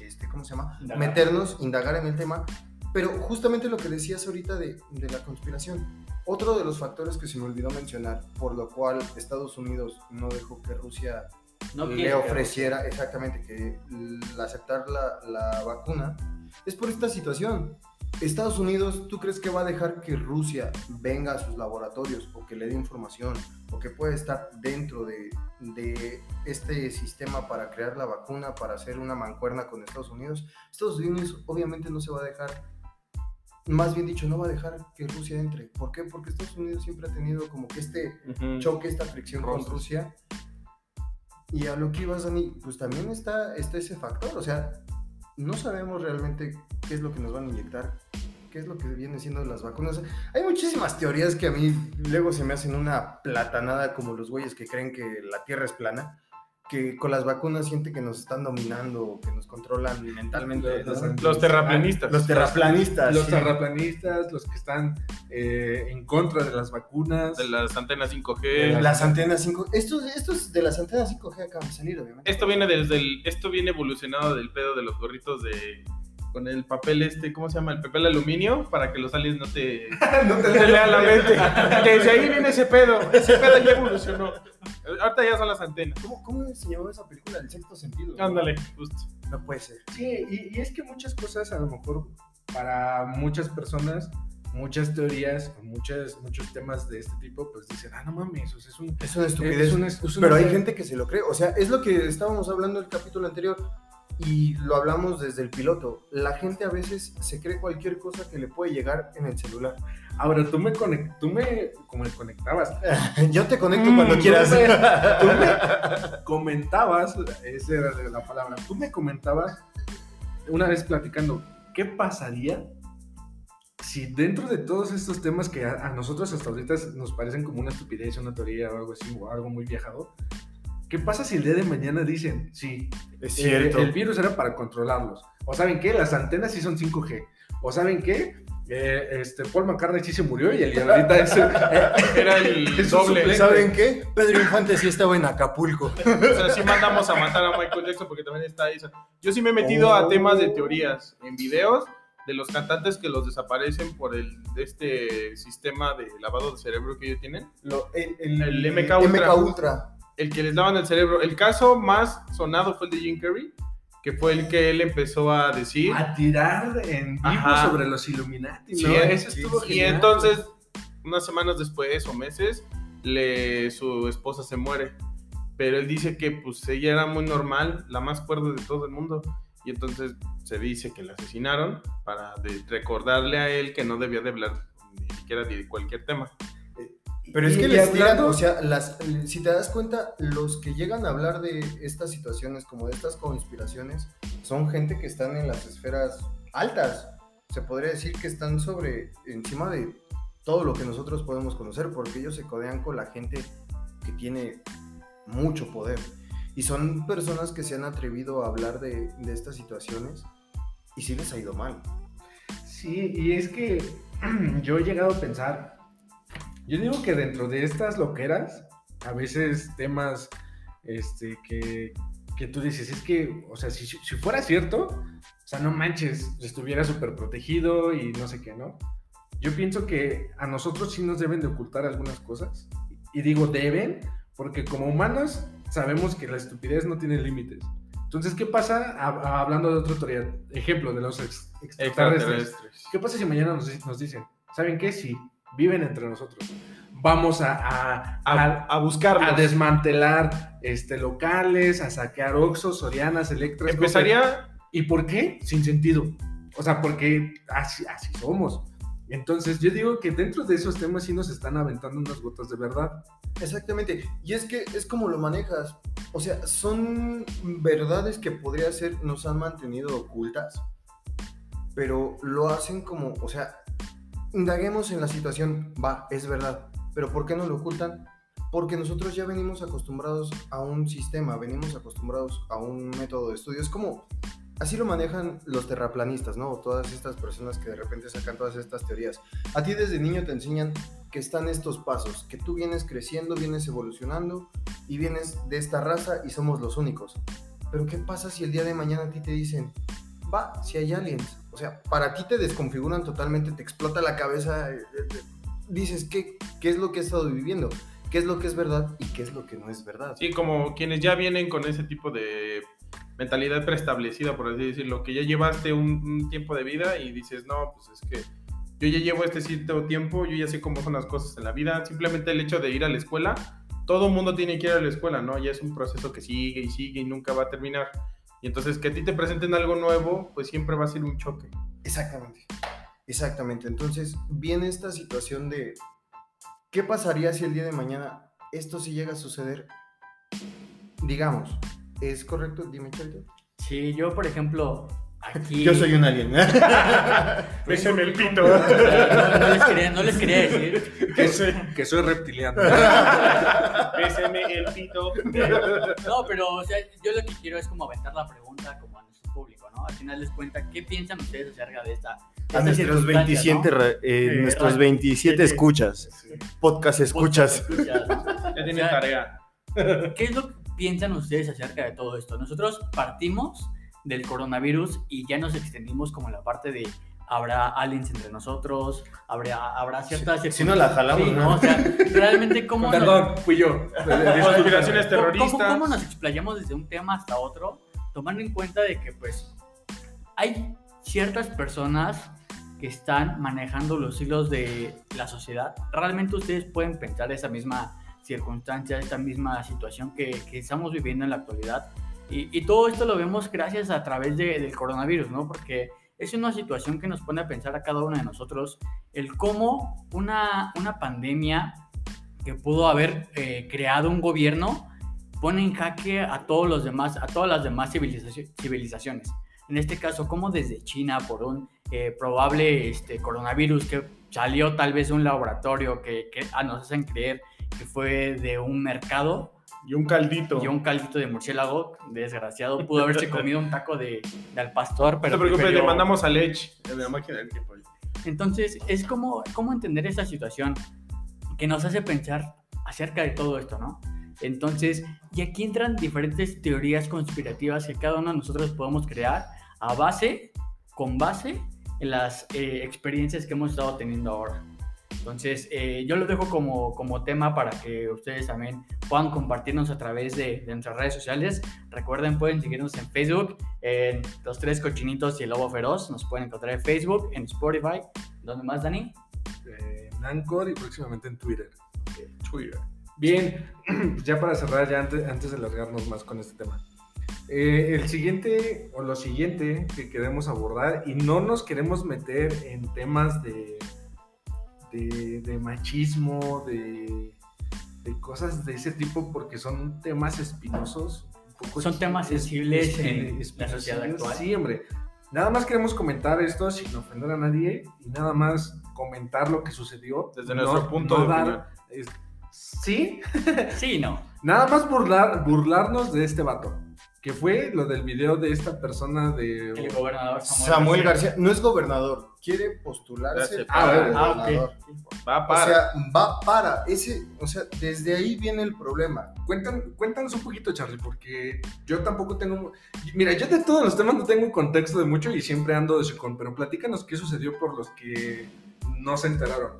este, ¿cómo se llama? Indagar. Meternos, indagar en el tema. Pero justamente lo que decías ahorita de, de la conspiración. Otro de los factores que se me olvidó mencionar, por lo cual Estados Unidos no dejó que Rusia No le ofreciera exactamente que aceptar la, la vacuna, es por esta situación. Estados Unidos, ¿tú crees que va a dejar que Rusia venga a sus laboratorios o que le dé información o que pueda estar dentro de, de este sistema para crear la vacuna, para hacer una mancuerna con Estados Unidos? Estados Unidos obviamente no se va a dejar, más bien dicho, no va a dejar que Rusia entre. ¿Por qué? Porque Estados Unidos siempre ha tenido como que este Ujú. choque, esta fricción con. Rusia. Y a lo que ibas, Dani, pues también está, está ese factor. O sea, no sabemos realmente qué es lo que nos van a inyectar, qué es lo que vienen siendo las vacunas. Hay muchísimas teorías que a mí luego se me hacen una platanada como los güeyes que creen que la Tierra es plana. Que con las vacunas sienten que nos están dominando, o que nos controlan mentalmente. Los- ¿no? Los terraplanistas. Los terraplanistas. Los sí. terraplanistas, los que están eh, en contra de las vacunas. de las antenas De 5G. Las antenas 5 estos, estos de las antenas 5G acaban de salir, obviamente. Esto viene desde el, esto viene evolucionado del pedo de los gorritos de con el papel este, ¿cómo se llama? El papel aluminio para que los aliens no te, no te te lean la mente. Desde ahí viene ese pedo. Ese pedo ya evolucionó. Ahorita ya son las antenas. ¿Cómo, ¿Cómo se llamaba esa película? El sexto sentido. Ándale, justo. No puede ser. Sí, y, y es que muchas cosas, a lo mejor, para muchas personas, muchas teorías, muchas, muchos temas de este tipo, pues dicen, ah, no mames, o sea, es un... Es una Es estupidez. una- es una- pero hay gente que se lo cree. O sea, es lo que estábamos hablando en el capítulo anterior y lo hablamos desde el piloto. La gente a veces se cree cualquier cosa que le puede llegar en el celular. Ahora, tú me, conect, tú me como me conectabas, Yo te conecto Mm, cuando tú quieras. me- tú me comentabas, esa era la palabra, tú me comentabas una vez platicando, ¿qué pasaría si dentro de todos estos temas que a, a nosotros hasta ahorita nos parecen como una estupidez, una teoría o algo así, o algo muy viajado, ¿qué pasa si el día de mañana dicen, sí, Es eh, cierto. el virus era para controlarlos? ¿O saben qué? Las antenas sí son 5G. ¿O saben qué? Eh, este, Paul McCartney sí se murió y el ahorita es... eh, Era el Es doble. suplente. ¿Saben qué? Pedro Infante sí estaba en Acapulco. O sea, sí mandamos a matar a Michael Jackson porque también está eso. Yo sí me he metido a Oh. temas de teorías en videos de los cantantes que los desaparecen por el de este sistema de lavado de cerebro que ellos tienen. Lo- el, el- El MK Ultra. MK Ultra. El que les lavan el cerebro. El caso más sonado fue el de Jim Carrey, que fue el que él empezó a decir. A tirar en vivo Ajá. sobre los Illuminati, Sí, ¿no? sí, estuvo Y genial. entonces, unas semanas después o meses, le, su esposa se muere. Pero él dice que pues ella era muy normal, la más cuerda de todo el mundo. Y entonces se dice que la asesinaron para de- recordarle a él que no debía de hablar ni siquiera de cualquier tema. Pero es que les tiran, o sea, las, si te das cuenta, los que llegan a hablar de estas situaciones, como de estas conspiraciones, son gente que están en las esferas altas. Se podría decir que están sobre, encima de todo lo que nosotros podemos conocer, porque ellos se codean con la gente que tiene mucho poder. Y son personas que se han atrevido a hablar de, de estas situaciones y sí les ha ido mal. Sí, y es que yo he llegado a pensar, yo digo que dentro de estas loqueras, a veces temas este, que, que tú dices, es que, o sea, si, si fuera cierto, o sea, no manches, estuviera súper protegido y no sé qué, ¿no? Yo pienso que a nosotros sí nos deben de ocultar algunas cosas. Y digo deben, porque como humanos sabemos que la estupidez no tiene límites. Entonces, ¿qué pasa? A- a- hablando de otra teoría, ejemplo de los ex- extraterrestres. Extraterrestres. ¿Qué pasa si mañana nos, nos dicen, ¿saben qué? Si viven entre nosotros, vamos a, a, A, a- a buscarlos. a desmantelar este, locales, a saquear Oxxos, Sorianas, Electras. Empezaría ¿Y por qué? Sin sentido. O sea, porque así, así somos. Entonces, yo digo que dentro de esos temas sí nos están aventando unas gotas de verdad. Exactamente. Y es que es como lo manejas. O sea, son verdades que podría ser, nos han mantenido ocultas, pero lo hacen como, o sea, indaguemos en la situación, va, es verdad, pero ¿por qué no lo ocultan? Porque nosotros ya venimos acostumbrados a un sistema, venimos acostumbrados a un método de estudio. Es como, así lo manejan los terraplanistas, ¿no? Todas estas personas que de repente sacan todas estas teorías. A ti desde niño te enseñan que están estos pasos, que tú vienes creciendo, vienes evolucionando y vienes de esta raza y somos los únicos. Pero ¿qué pasa si el día de mañana a ti te dicen, va, si hay aliens? O sea, para ti te desconfiguran totalmente, te explota la cabeza, eh, eh, dices, ¿qué, ¿qué es lo que he estado viviendo? ¿Qué es lo que es verdad y qué es lo que no es verdad? Sí, como quienes ya vienen con ese tipo de mentalidad preestablecida, por así decirlo, que ya llevaste un, un tiempo de vida y dices, no, pues es que yo ya llevo este cierto tiempo, yo ya sé cómo son las cosas en la vida, simplemente el hecho de ir a la escuela, todo mundo tiene que ir a la escuela, ¿no? Ya es un proceso que sigue y sigue y nunca va a terminar. Y entonces que a ti te presenten algo nuevo, pues siempre va a ser un choque. Exactamente. Exactamente. Entonces viene esta situación de ¿qué pasaría si el día de mañana esto sí llega a suceder? Digamos, ¿es correcto? Dime, Chavito. Sí, yo, por ejemplo, aquí... un alien. Péseme el pito. O sea, no, no les quería, no les quería decir. Que, soy- que soy reptiliano. Péseme el pito. No, pero o sea, yo lo que quiero es como aventar la pregunta como a nuestro público, ¿no? Al final les cuenta qué piensan ustedes acerca de esta. de A nuestros circunstancia, 27, ¿no? eh, Eh, nuestros ra- 27 sí, sí. escuchas, podcast escuchas. Escuchas, ¿no? Ya tienen O sea, tarea. ¿Qué es lo que piensan ustedes acerca de todo esto? Nosotros partimos del coronavirus y ya nos extendimos como la parte de habrá aliens entre nosotros, habrá, habrá ciertas... si no la jalamos, Sí, ¿no? O sea, realmente cómo... nos- Perdón, fui yo. Conspiraciones ¿Cómo- terroristas. ¿Cómo, cómo nos explayamos desde un tema hasta otro? Tomando en cuenta de que, pues, hay ciertas personas que están manejando los hilos de la sociedad. Realmente ustedes pueden pensar esa misma circunstancia, esta misma situación que, que estamos viviendo en la actualidad. Y, y todo esto lo vemos gracias a través de- del coronavirus, ¿no? Porque es una situación que nos pone a pensar a cada uno de nosotros el cómo una, una pandemia que pudo haber eh, creado un gobierno pone en jaque a todos los demás, a todas las demás civilizaci- civilizaciones. En este caso, como desde China por un eh, probable este, coronavirus que salió tal vez de un laboratorio que, que ah, nos hacen creer que fue de un mercado Y un caldito. y un caldito de murciélago, desgraciado, pudo haberse comido un taco de, de al pastor, No pero te preocupes, le mandamos a Lech. En la máquina del tiempo. entonces, es como, como entender esta situación que nos hace pensar acerca de todo esto, ¿no? Entonces, y aquí entran diferentes teorías conspirativas que cada uno de nosotros podemos crear a base, con base en las eh, experiencias que hemos estado teniendo ahora. Entonces, eh, yo lo dejo como, como tema para que ustedes también puedan compartirnos a través de, de nuestras redes sociales. Recuerden, pueden seguirnos en Facebook, en Los Tres Cochinitos y el Lobo Feroz. Nos pueden encontrar en Facebook, en Spotify. ¿Dónde más, Dani? Eh, en Anchor y próximamente en Twitter. Twitter. Bien, ya para cerrar, ya antes, antes de largarnos más con este tema. Eh, el siguiente o lo siguiente que queremos abordar y no nos queremos meter en temas de, de, de machismo, de, de cosas de ese tipo porque son temas espinosos. un poco Son temas es- sensibles es- en es- la sociedad actual. Sí, hombre. Nada más queremos comentar esto sin ofender a nadie y nada más comentar lo que sucedió. Desde nuestro punto de opinión. es- sí, Sí, no. Nada más burlar, burlarnos de este vato. Que fue lo del video de esta persona de. El gobernador Samuel, Samuel García no es gobernador, quiere postularse para Ah, Ah, gobernador. ok. Va O para. sea, va para ese, o sea, desde ahí viene el problema. Cuentan, cuéntanos un poquito, Charlie, porque yo tampoco tengo. Mira, yo de todos los temas no tengo un contexto de mucho y siempre ando de con, pero platícanos qué sucedió por los que no se enteraron.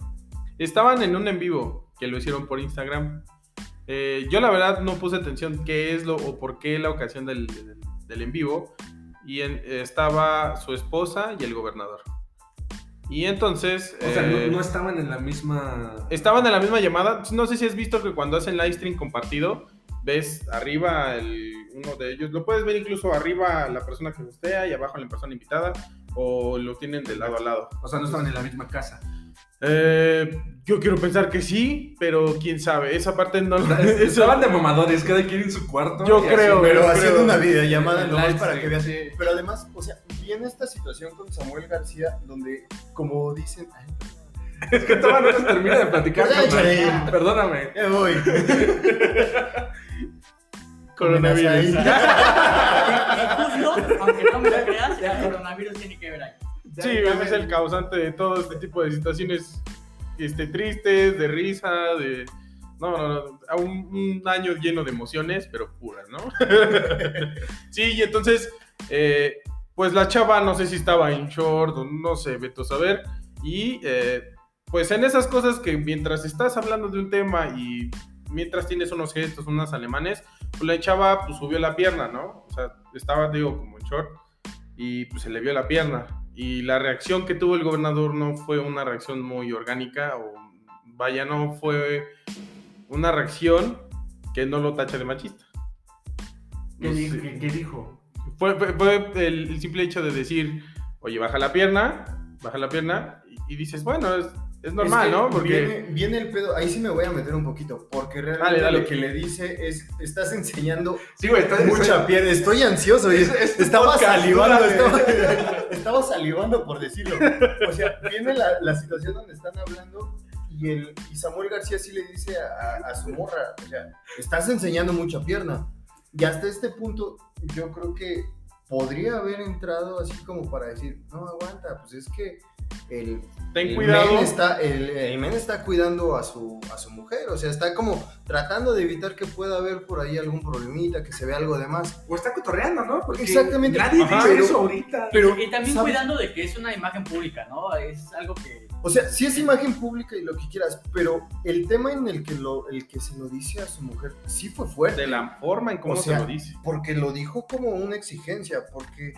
Estaban en un en vivo que lo hicieron por Instagram. Eh, yo la verdad no puse atención qué es lo o por qué la ocasión del, del- del en vivo. Y en- estaba su esposa y el gobernador. Y entonces... O sea, eh, no, no estaban en la misma. Estaban en la misma llamada. No sé si has visto que cuando hacen live stream compartido, ves arriba el, uno de ellos. Lo puedes ver incluso arriba la persona que gustea y abajo la persona invitada. O lo tienen de lado a lado. O sea, no estaban en la misma casa. Eh, yo quiero pensar que sí, pero quién sabe. Esa parte no lo Estaban de mamadores, cada quien en su cuarto. Yo y así. creo, Pero creo. haciendo una videollamada nomás para que veas. sí. Pero además, o sea, viene esta situación con Samuel García donde, como dicen, ay, Es que todavía no nos termina de platicar. Échale. Perdóname. ya voy. Coronavirus. Justo, aunque no me lo creas, el coronavirus tiene que ver ahí. Ya- Sí, ya es el causante de todo este tipo de situaciones este, tristes, de risa, de... No, no, no, a un, un año lleno de emociones, pero puras, ¿no? sí, y entonces, eh, pues la chava no sé si estaba en short o no sé, veto saber. Y eh, pues en esas cosas que mientras estás hablando de un tema y mientras tienes unos gestos, unos alemanes, pues la chava pues subió la pierna, ¿no? O sea, estaba, digo, como en short y pues se le vio la pierna. Y la reacción que tuvo el gobernador no fue una reacción muy orgánica o vaya, no fue una reacción que no lo tacha de machista. ¿Qué, No di- sé. qué- qué dijo? Fue, fue- fue el, el simple hecho de decir, oye, baja la pierna, baja la pierna, y, y dices, bueno, es, es normal, Es que ¿no? Porque... Viene, viene el pedo, ahí sí me voy a meter un poquito, porque realmente Dale, dale. lo que le dice es, estás enseñando Sí, güey, está mucha piel, estoy ansioso, Es- es estaba salivando, estaba, estaba salivando por decirlo. O sea, viene la, la situación donde están hablando y, el, y Samuel García sí le dice a, a- a su morra, o sea, estás enseñando mucha pierna. Y hasta este punto yo creo que podría haber entrado así como para decir, no, aguanta, pues es que el, Ten el cuidado. men está, el, el men está cuidando a su, a su mujer, o sea, está como tratando de evitar que pueda haber por ahí algún problemita, que se vea algo de más. O está cotorreando, ¿no? Porque Exactamente. Nadie Ajá. dice Pero- eso ahorita. Pero, y también ¿sabes? cuidando de que es una imagen pública, ¿no? Es algo que... O sea, sí es imagen pública y lo que quieras, pero el tema en el que, lo, el que se lo dice a su mujer sí fue fuerte. De la forma en cómo O sea, se lo dice. Porque lo dijo como una exigencia, porque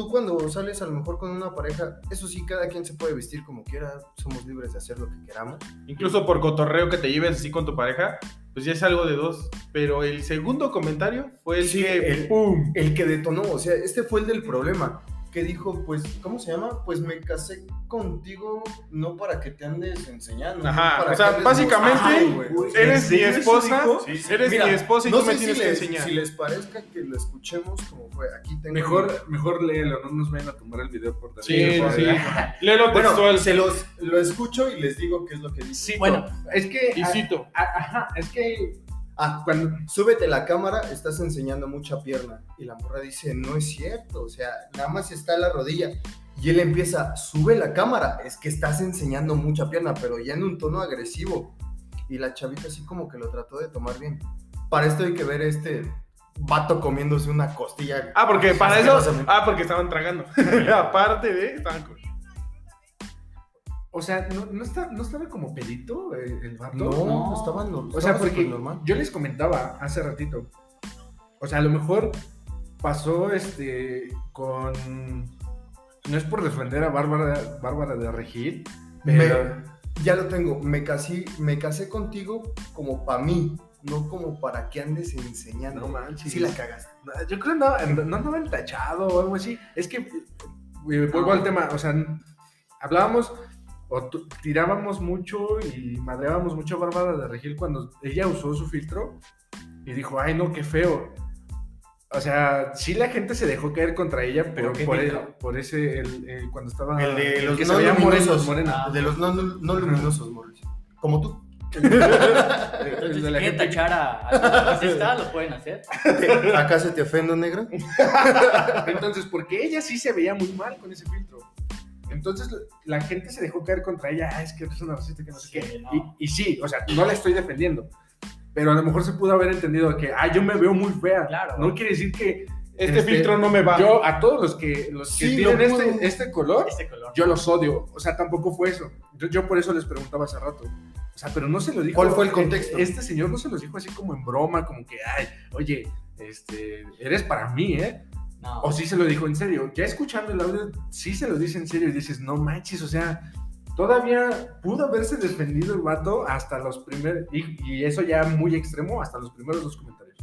tú cuando sales a lo mejor con una pareja, eso sí, cada quien se puede vestir como quiera, somos libres de hacer lo que queramos. Incluso por cotorreo que te lleves así con tu pareja, pues ya es algo de dos. Pero el segundo comentario fue el Sí, que... el- ¡Pum! El que detonó, o sea, este fue el del problema, que dijo, pues, ¿cómo se llama? Pues me casé contigo no para que te andes enseñando. Ajá, para o sea, básicamente, Eres ¿En mi esposa, sí, eres Mira, mi esposa y no tú me tienes si que les, enseñar. si les parezca que lo escuchemos como fue. Aquí tengo. Mejor, mejor léelo, no nos vayan a tumbar el video por Sí, teléfono. sí. Léelo Bueno, textual. se los, lo escucho y les digo qué es lo que dice. Sí, Bueno. es que. Y cito. a- a- Ajá, es que Ah, cuando. súbete la cámara, estás enseñando mucha pierna. Y la morra dice, no es cierto, o sea, nada más está la rodilla. Y él empieza, sube la cámara, es que estás enseñando mucha pierna, pero ya en un tono agresivo. Y la chavita así como que lo trató de tomar bien. Para esto hay que ver este vato comiéndose una costilla. Ah, porque para eso. Ah, porque estaban tragando. Aparte de. Estaban O sea, ¿no, no, está, no estaba como pedito el, el vato? No, No. estaba normal. O sea, porque yo les comentaba hace ratito. O sea, a lo mejor pasó este con. No es por defender a Bárbara, Bárbara de Regil, pero. ya lo tengo. Me casé, me casé contigo como para mí, no como para que andes enseñando. No manches. Sí la cagaste. Yo creo que no, no andaba entachado o algo así. Es que, eh, vuelvo al tema, o sea, hablábamos o tirábamos mucho y madreábamos mucho a Bárbara de Regil cuando ella usó su filtro y dijo, ay no, qué feo. O sea, sí la gente se dejó caer contra ella, pero por, el- por ese, el, el- cuando estaba... El de los que no se veía luminosos. moreno, Ah. De los no, no luminosos, Morris. Como tú. Entonces, si quieren gente- tachar a, a está, lo pueden hacer. ¿Te- ¿Acá se te ofendo, negra? Entonces, porque ella sí se veía muy mal con ese filtro. Entonces, la gente se dejó caer contra ella. "Ah, es que es una racista que no sé Sí, qué. no. Y, y sí, o sea, no la estoy defendiendo. Pero a lo mejor se pudo haber entendido que, ah, yo me veo muy fea. Claro. No quiere decir que Este, Este, filtro no me va. yo, a todos los que, los que Sí, tienen lo puedo. este, este color, Este color. yo los odio. O sea, tampoco fue eso. Yo, yo por eso les preguntaba hace rato. O sea, pero no se lo dijo. ¿Cuál fue el contexto? Este señor no se los dijo así como en broma, como que, ay, oye, este, eres para mí, ¿eh? No. O sí se lo dijo en serio. Ya escuchando el audio, sí se lo dice en serio y dices, no manches, o sea, todavía pudo haberse defendido el vato hasta los primeros, y, y eso ya muy extremo, hasta los primeros dos comentarios.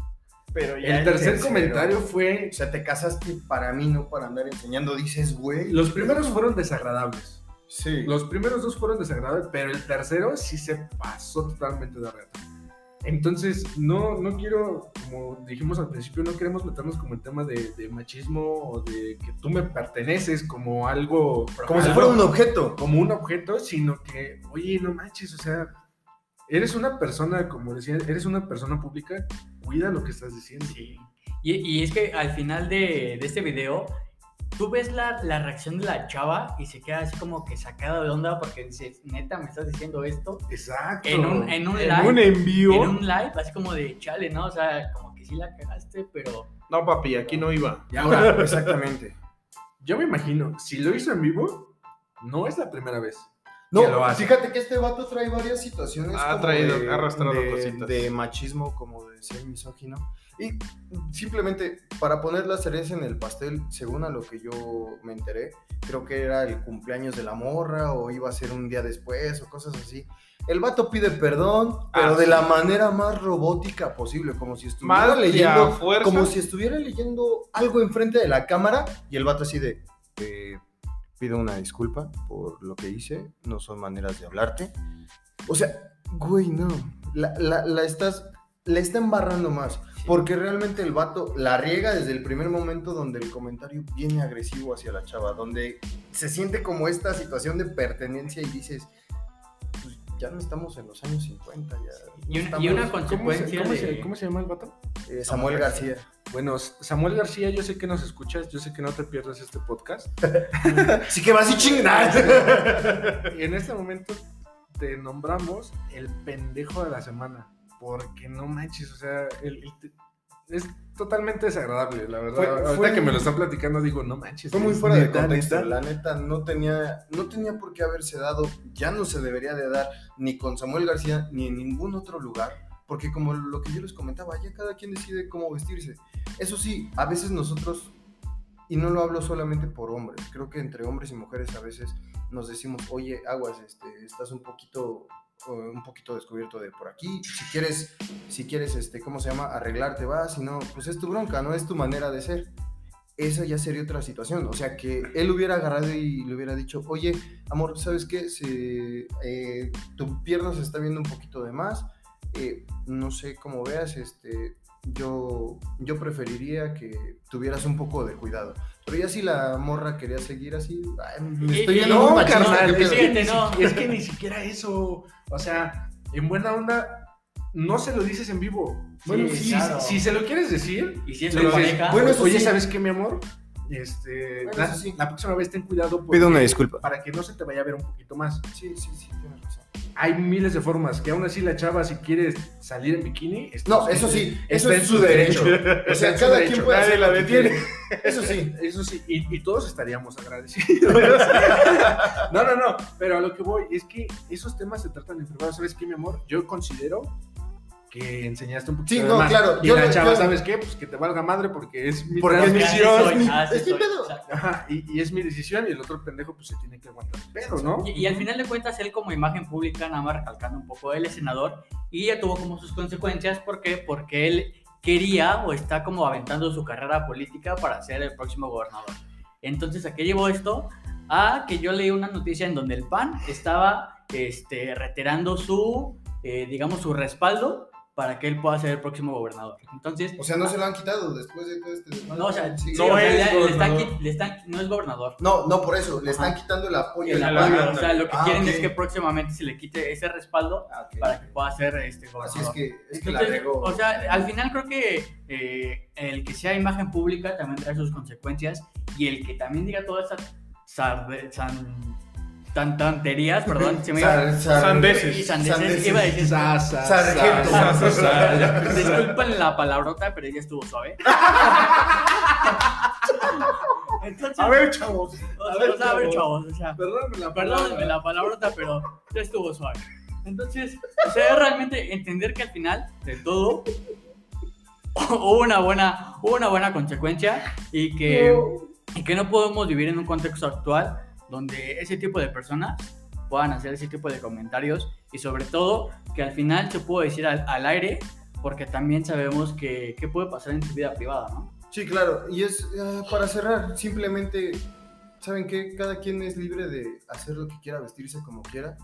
Pero El tercer comentario fue, O sea, te casaste para mí, no para andar enseñando. Dices, güey. los primeros fueron desagradables. Sí. Los primeros dos fueron desagradables, pero el tercero sí se pasó totalmente de reta. Entonces, no, no quiero, como dijimos al principio, no queremos meternos como en tema de, de machismo o de que tú me perteneces como algo... Como si fuera un objeto. como un objeto, sino que, oye, no manches, o sea, eres una persona, como decía, eres una persona pública, cuida lo que estás diciendo. Sí. Y, y es que al final de, de este video, tú ves la, la reacción de la chava y se queda así como que sacada de onda porque dices, neta, me estás diciendo esto. Exacto. En un, en un En live. un envío. En un live, así como de chale, ¿no? O sea, como que sí la cagaste, pero. No, papi, aquí no iba. Y ahora, Exactamente. yo me imagino, si lo hizo en vivo, no es la primera vez. No, que lo hace. fíjate que este vato trae varias situaciones. Ha como traído- de, ha arrastrado de- cositas. de machismo, como de ser misógino. Y simplemente para poner la cereza en el pastel, según a lo que yo me enteré, creo que era el cumpleaños de la morra o iba a ser un día después o cosas así. El vato pide perdón, pero Ah, de sí. la manera más robótica posible, como si estuviera leyendo, como si estuviera leyendo algo enfrente de la cámara y el vato así de, eh, pido una disculpa por lo que hice, no son maneras de hablarte. O sea, güey, no, la, la- la estás, la está embarrando más, porque realmente el vato la riega desde el primer momento donde el comentario viene agresivo hacia la chava, donde se siente como esta situación de pertenencia y dices, ya no estamos en los años 50, ya. Y, un- estamos- y una ¿Cómo se, consecuencia cómo de. se- cómo se llama el vato? eh, Samuel García. Bueno, Samuel García, yo sé que nos escuchas, yo sé que no te pierdas este podcast. Así que vas y chingas. Y en este momento te nombramos el pendejo de la semana. Porque no manches, o sea, el- el- es totalmente desagradable, la verdad. Fue- Ahorita fue- que me lo están platicando, digo, no manches. Fue muy fuera de contexto. neta. La neta no tenía, no tenía por qué haberse dado, ya no se debería de dar ni con Samuel García ni en ningún otro lugar, porque como lo que yo les comentaba, ya cada quien decide cómo vestirse. Eso sí, a veces nosotros, y no lo hablo solamente por hombres, creo que entre hombres y mujeres a veces nos decimos, oye, aguas, este, estás un poquito un poquito descubierto de por aquí. Si quieres, si quieres, este, ¿cómo se llama? Arreglarte vas, si no, pues es tu bronca, no es tu manera de ser esa ya sería otra situación. O sea, que él hubiera agarrado y le hubiera dicho, oye, amor, ¿sabes qué? Se, eh, tu pierna se está viendo un poquito de más. eh, no sé cómo veas, este, yo, yo preferiría que tuvieras un poco de cuidado. Pero ya si la morra quería seguir así, ay, me estoy y- yendo No, carnal, ¿qué es que, Fíjate, ni no. si- es que ni siquiera eso. O sea, en buena onda, no se lo dices en vivo. Bueno, Sí, si, claro. si se lo quieres decir, Y si es pareja. bueno, eso oye, sí. ¿sabes qué, mi amor? Este, Bueno, la, sí. la próxima vez ten cuidado porque- Pido una disculpa. para que no se te vaya a ver un poquito más. Sí, sí, sí, tienes razón. hay miles de formas. Que aún así la chava, si quiere salir en bikini. está- No, eso sí, eso está es en su derecho. O sea, cada derecho. quien puede Nadie hacer la detiene. Eso sí. Eso sí, y, y todos estaríamos agradecidos. no, no, no, pero a lo que voy es que esos temas se tratan en privado. ¿Sabes qué, mi amor? Yo considero que enseñaste un poquito Sí, de no, más. claro, Y yo la lo- chava, yo- ¿sabes qué? Pues que te valga madre porque es mi Porque soy, es mi- es mi soy, pedo. Ajá, y, y es mi decisión y el otro pendejo pues se tiene que aguantar el pedo, ¿no? Y, y al final de cuentas, él como imagen pública, nada más recalcando un poco, él es senador y ya tuvo como sus consecuencias. ¿Por qué? Porque él quería o está como aventando su carrera política para ser el próximo gobernador. Entonces, ¿a qué llevó esto? A que yo leí una noticia en donde el PAN estaba este, reiterando su, eh, digamos, su respaldo para que él pueda ser el próximo gobernador. Entonces, O sea, no se lo han quitado después de todo este desmadre. no, o sea, Sí. no o sea, es le- le están le no es gobernador. No, no por eso, le están Ajá. quitando el apoyo. El la o sea, lo que Ah, quieren es que próximamente se le quite ese respaldo Ah, para que pueda ser este Así gobernador. es que, es que la Entonces, regó. o sea, al final creo que eh, el que sea imagen pública también trae sus consecuencias y el que también diga todas esas sarde- san- tan tonterías, perdón, se me iba Sandeces. y sandeces, sandeces. iba a decir Sa, sa, Sargento. sa, sa, sa. Disculpen la palabrota, pero ella estuvo suave. Entonces, A ver, chavos. o sea, o sea, a ver, chavos, o sea, Perdóname la Perdónenme palabra. la palabrota, pero ya estuvo suave. Entonces, o sea, es realmente entender que al final de todo hubo una buena, hubo una buena consecuencia y que, y que no podemos vivir en un contexto actual donde ese tipo de personas puedan hacer ese tipo de comentarios y sobre todo que al final se puede decir al, al aire porque también sabemos que qué puede pasar en tu vida privada, ¿no? Sí, claro. Y es eh, para cerrar, simplemente, ¿saben qué? Cada quien es libre de hacer lo que quiera, vestirse como quiera.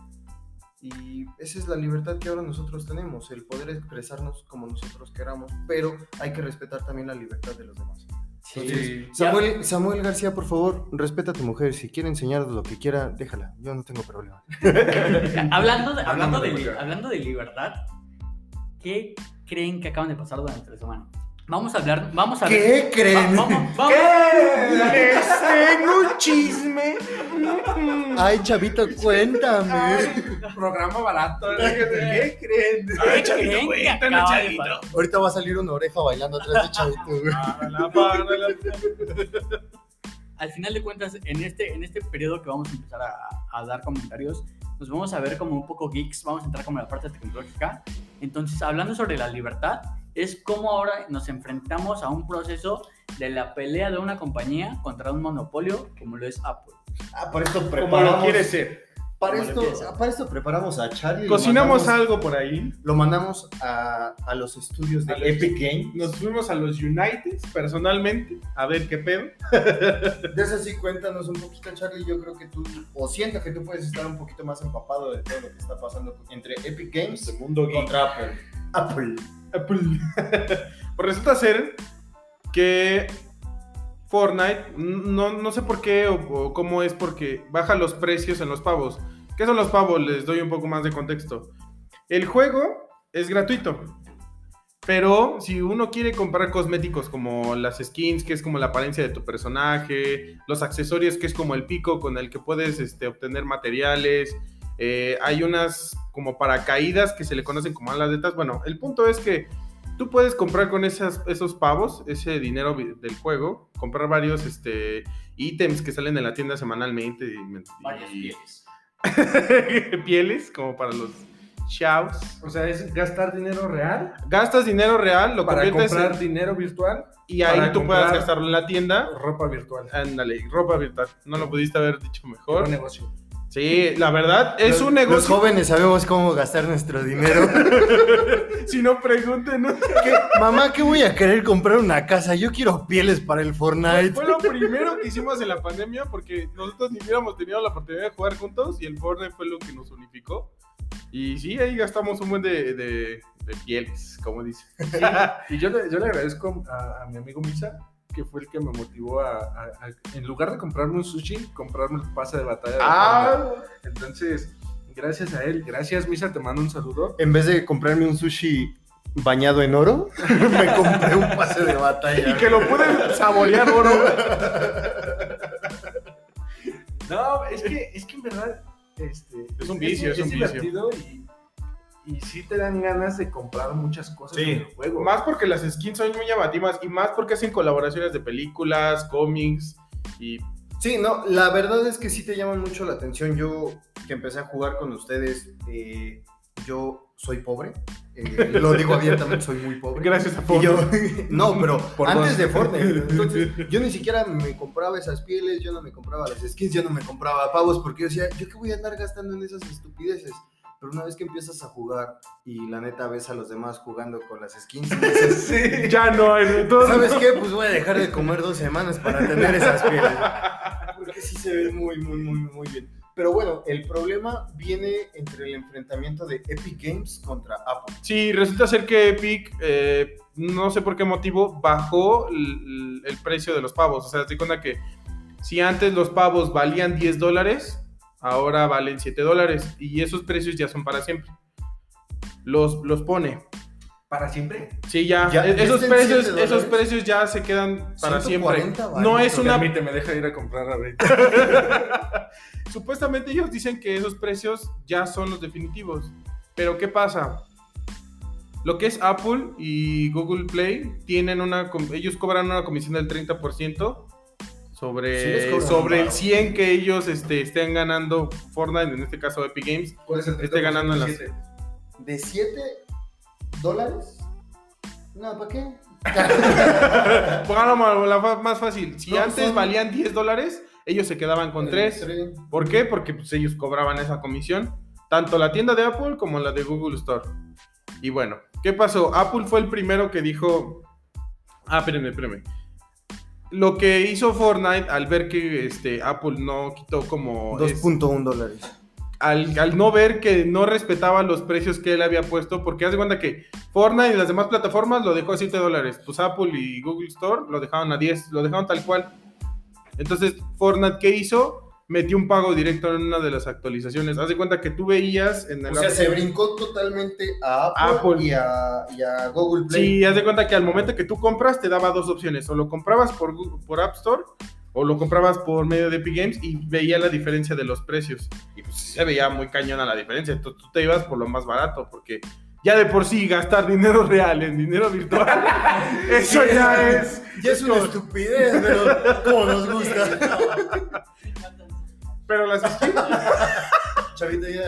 Y esa es la libertad que ahora nosotros tenemos, el poder expresarnos como nosotros queramos, pero hay que respetar también la libertad de los demás. Sí. Samuel, Samuel García, por favor, respeta a tu mujer. Si quiere enseñar lo que quiera, déjala. Yo no tengo problema. Hablando de, hablando, de, hablando de libertad, ¿qué creen que acaban de pasar durante la semana? Vamos a hablar, vamos a ver. ¿Qué creen? Va- vamos, vamos- Les tengo un chisme. Ay, chavito, cuéntame. Programa barato. ¿Qué creen? ¿Qué creen que acaba de pasar? Ahorita va a salir una oreja bailando atrás de chavito. Párala, párala. Al final de cuentas, en este, en este periodo que vamos a empezar a, a dar comentarios, nos vamos a ver como un poco geeks, vamos a entrar como en la parte tecnológica. Entonces, hablando sobre la libertad, es como ahora nos enfrentamos a un proceso de la pelea de una compañía contra un monopolio como lo es Apple. Ah, para esto Como preparamos. lo quiere ser. Para Como esto, para esto preparamos a Charlie. Cocinamos mandamos- algo por ahí. Lo mandamos a, a los estudios de A los- Epic Game. Nos fuimos a los United personalmente a ver qué pedo. De eso sí, cuéntanos un poquito, Charlie. Yo creo que tú, o siento que tú puedes estar un poquito más empapado de todo lo que está pasando entre Epic Games mundo contra Apple. Apple. Pues resulta ser que Fortnite, no, no sé por qué o, o cómo es, porque baja los precios en los pavos. ¿Qué son los pavos? Les doy un poco más de contexto. El juego es gratuito. Pero si uno quiere comprar cosméticos como las skins, que es como la apariencia de tu personaje, los accesorios, que es como el pico con el que puedes este, obtener materiales, eh, hay unas como paracaídas que se le conocen como alas de tas. Bueno, el punto es que tú puedes comprar con esas, esos pavos, ese dinero del juego, comprar varios este, ítems que salen en la tienda semanalmente. Y, Varias y- pieles. pieles, como para los chavos. O sea, es gastar dinero real Gastas dinero real, lo para conviertes comprar en- dinero virtual, y ahí tú puedas gastarlo en la tienda. ropa virtual. Ándale, ropa virtual. No lo pudiste haber dicho mejor. Buen negocio. Sí, la verdad, es Los- un Los negocio. jóvenes sabemos cómo gastar nuestro dinero. Si no pregunten, ¿no? ¿Qué? Mamá, ¿qué voy a querer comprar una casa? Yo quiero pieles para el Fortnite. Fue lo primero que hicimos en la pandemia porque nosotros ni hubiéramos tenido la oportunidad de jugar juntos y el Fortnite fue lo que nos unificó. Y sí, ahí gastamos un buen de, de- de pieles, como dice. Y yo le, yo le agradezco a, a mi amigo Misa, que fue el que me motivó a, a- a- en lugar de comprarme un sushi, comprarme el pase de batalla. de. Ah, Entonces, gracias a él, gracias Misa, te mando un saludo. En vez de comprarme un sushi bañado en oro, me compré un pase de batalla. y que lo pude saborear, oro. No, es que, es que en verdad, este, Es un vicio, es un vicio. divertido y, y sí te dan ganas de comprar muchas cosas Sí. en el juego. Más porque las skins son muy llamativas y más porque hacen colaboraciones de películas, cómics y Sí, no, la verdad es que sí te llaman mucho la atención. Yo que empecé a jugar con ustedes, eh, yo soy pobre. eh, lo digo abiertamente, soy muy pobre. gracias a Fortnite. yo, no, pero Por antes dos. de Fortnite. Entonces, yo ni siquiera me compraba esas pieles, yo no me compraba las skins, yo no me compraba pavos, porque yo decía, ¿yo qué voy a andar gastando en esas estupideces? Pero una vez que empiezas a jugar y la neta ves a los demás jugando con las skins, y dices, Ya no hay. todo- ¿sabes qué? Pues voy a dejar de comer dos semanas para tener esas pieles. Porque sí se ven muy, muy, muy, muy bien. Pero bueno, el problema viene entre el enfrentamiento de Epic Games contra Apple. Sí, resulta ser que Epic, eh, no sé por qué motivo, bajó el, el precio de los pavos. O sea, te cuenta que si antes los pavos valían 10 dólares, ahora valen 7 dólares. Y esos precios ya son para siempre. Los, los pone. Para siempre. Sí, ya. Ya, e- esos, ¿viste en precios, 7 esos precios ya se quedan para siempre. 140 No es una Permíteme, deja ir a comprar ahorita. Supuestamente ellos dicen que esos precios ya son los definitivos. Pero ¿qué pasa? Lo que es Apple y Google Play tienen una ellos cobran una comisión del 30% Sí les sobre, sobre el baro. 100 que ellos este, estén ganando Fortnite, en este caso Epic Games. ¿Cuál es el Esté ganando en las- 30%? ¿De 7 dólares? No, ¿para qué? Pongamos la fa- más fácil. Si No, antes son- valían 10 dólares, ellos se quedaban con 3. Tres. ¿Por qué? Porque pues, ellos cobraban esa comisión, tanto la tienda de Apple como la de Google Store. Y bueno, ¿qué pasó? Apple fue el primero que dijo, ah, espérenme, espérenme. Lo que hizo Fortnite al ver que este, Apple no quitó como... es- 2.1 dólares. al, al no ver que no respetaba los precios que él había puesto, porque haz de cuenta que Fortnite y las demás plataformas lo dejó a 7 dólares, pues Apple y Google Store lo dejaron a 10, lo dejaron tal cual. Entonces, Fortnite, ¿qué hizo? Metió un pago directo en una de las actualizaciones. Haz de cuenta que tú veías en el O sea, App- se brincó totalmente a Apple, Apple. Y, a, y a Google Play. Sí, haz de cuenta que al momento que tú compras te daba dos opciones, o lo comprabas por, Google- por App Store o lo comprabas por medio de Epic Games y veía la diferencia de los precios. Y pues se veía muy cañona la diferencia. Entonces tú te ibas por lo más barato porque ya de por sí gastar dinero real en dinero virtual, eso ya es... Ya es una estupidez, pero como nos gusta. Pero las skins, Chavita, ya,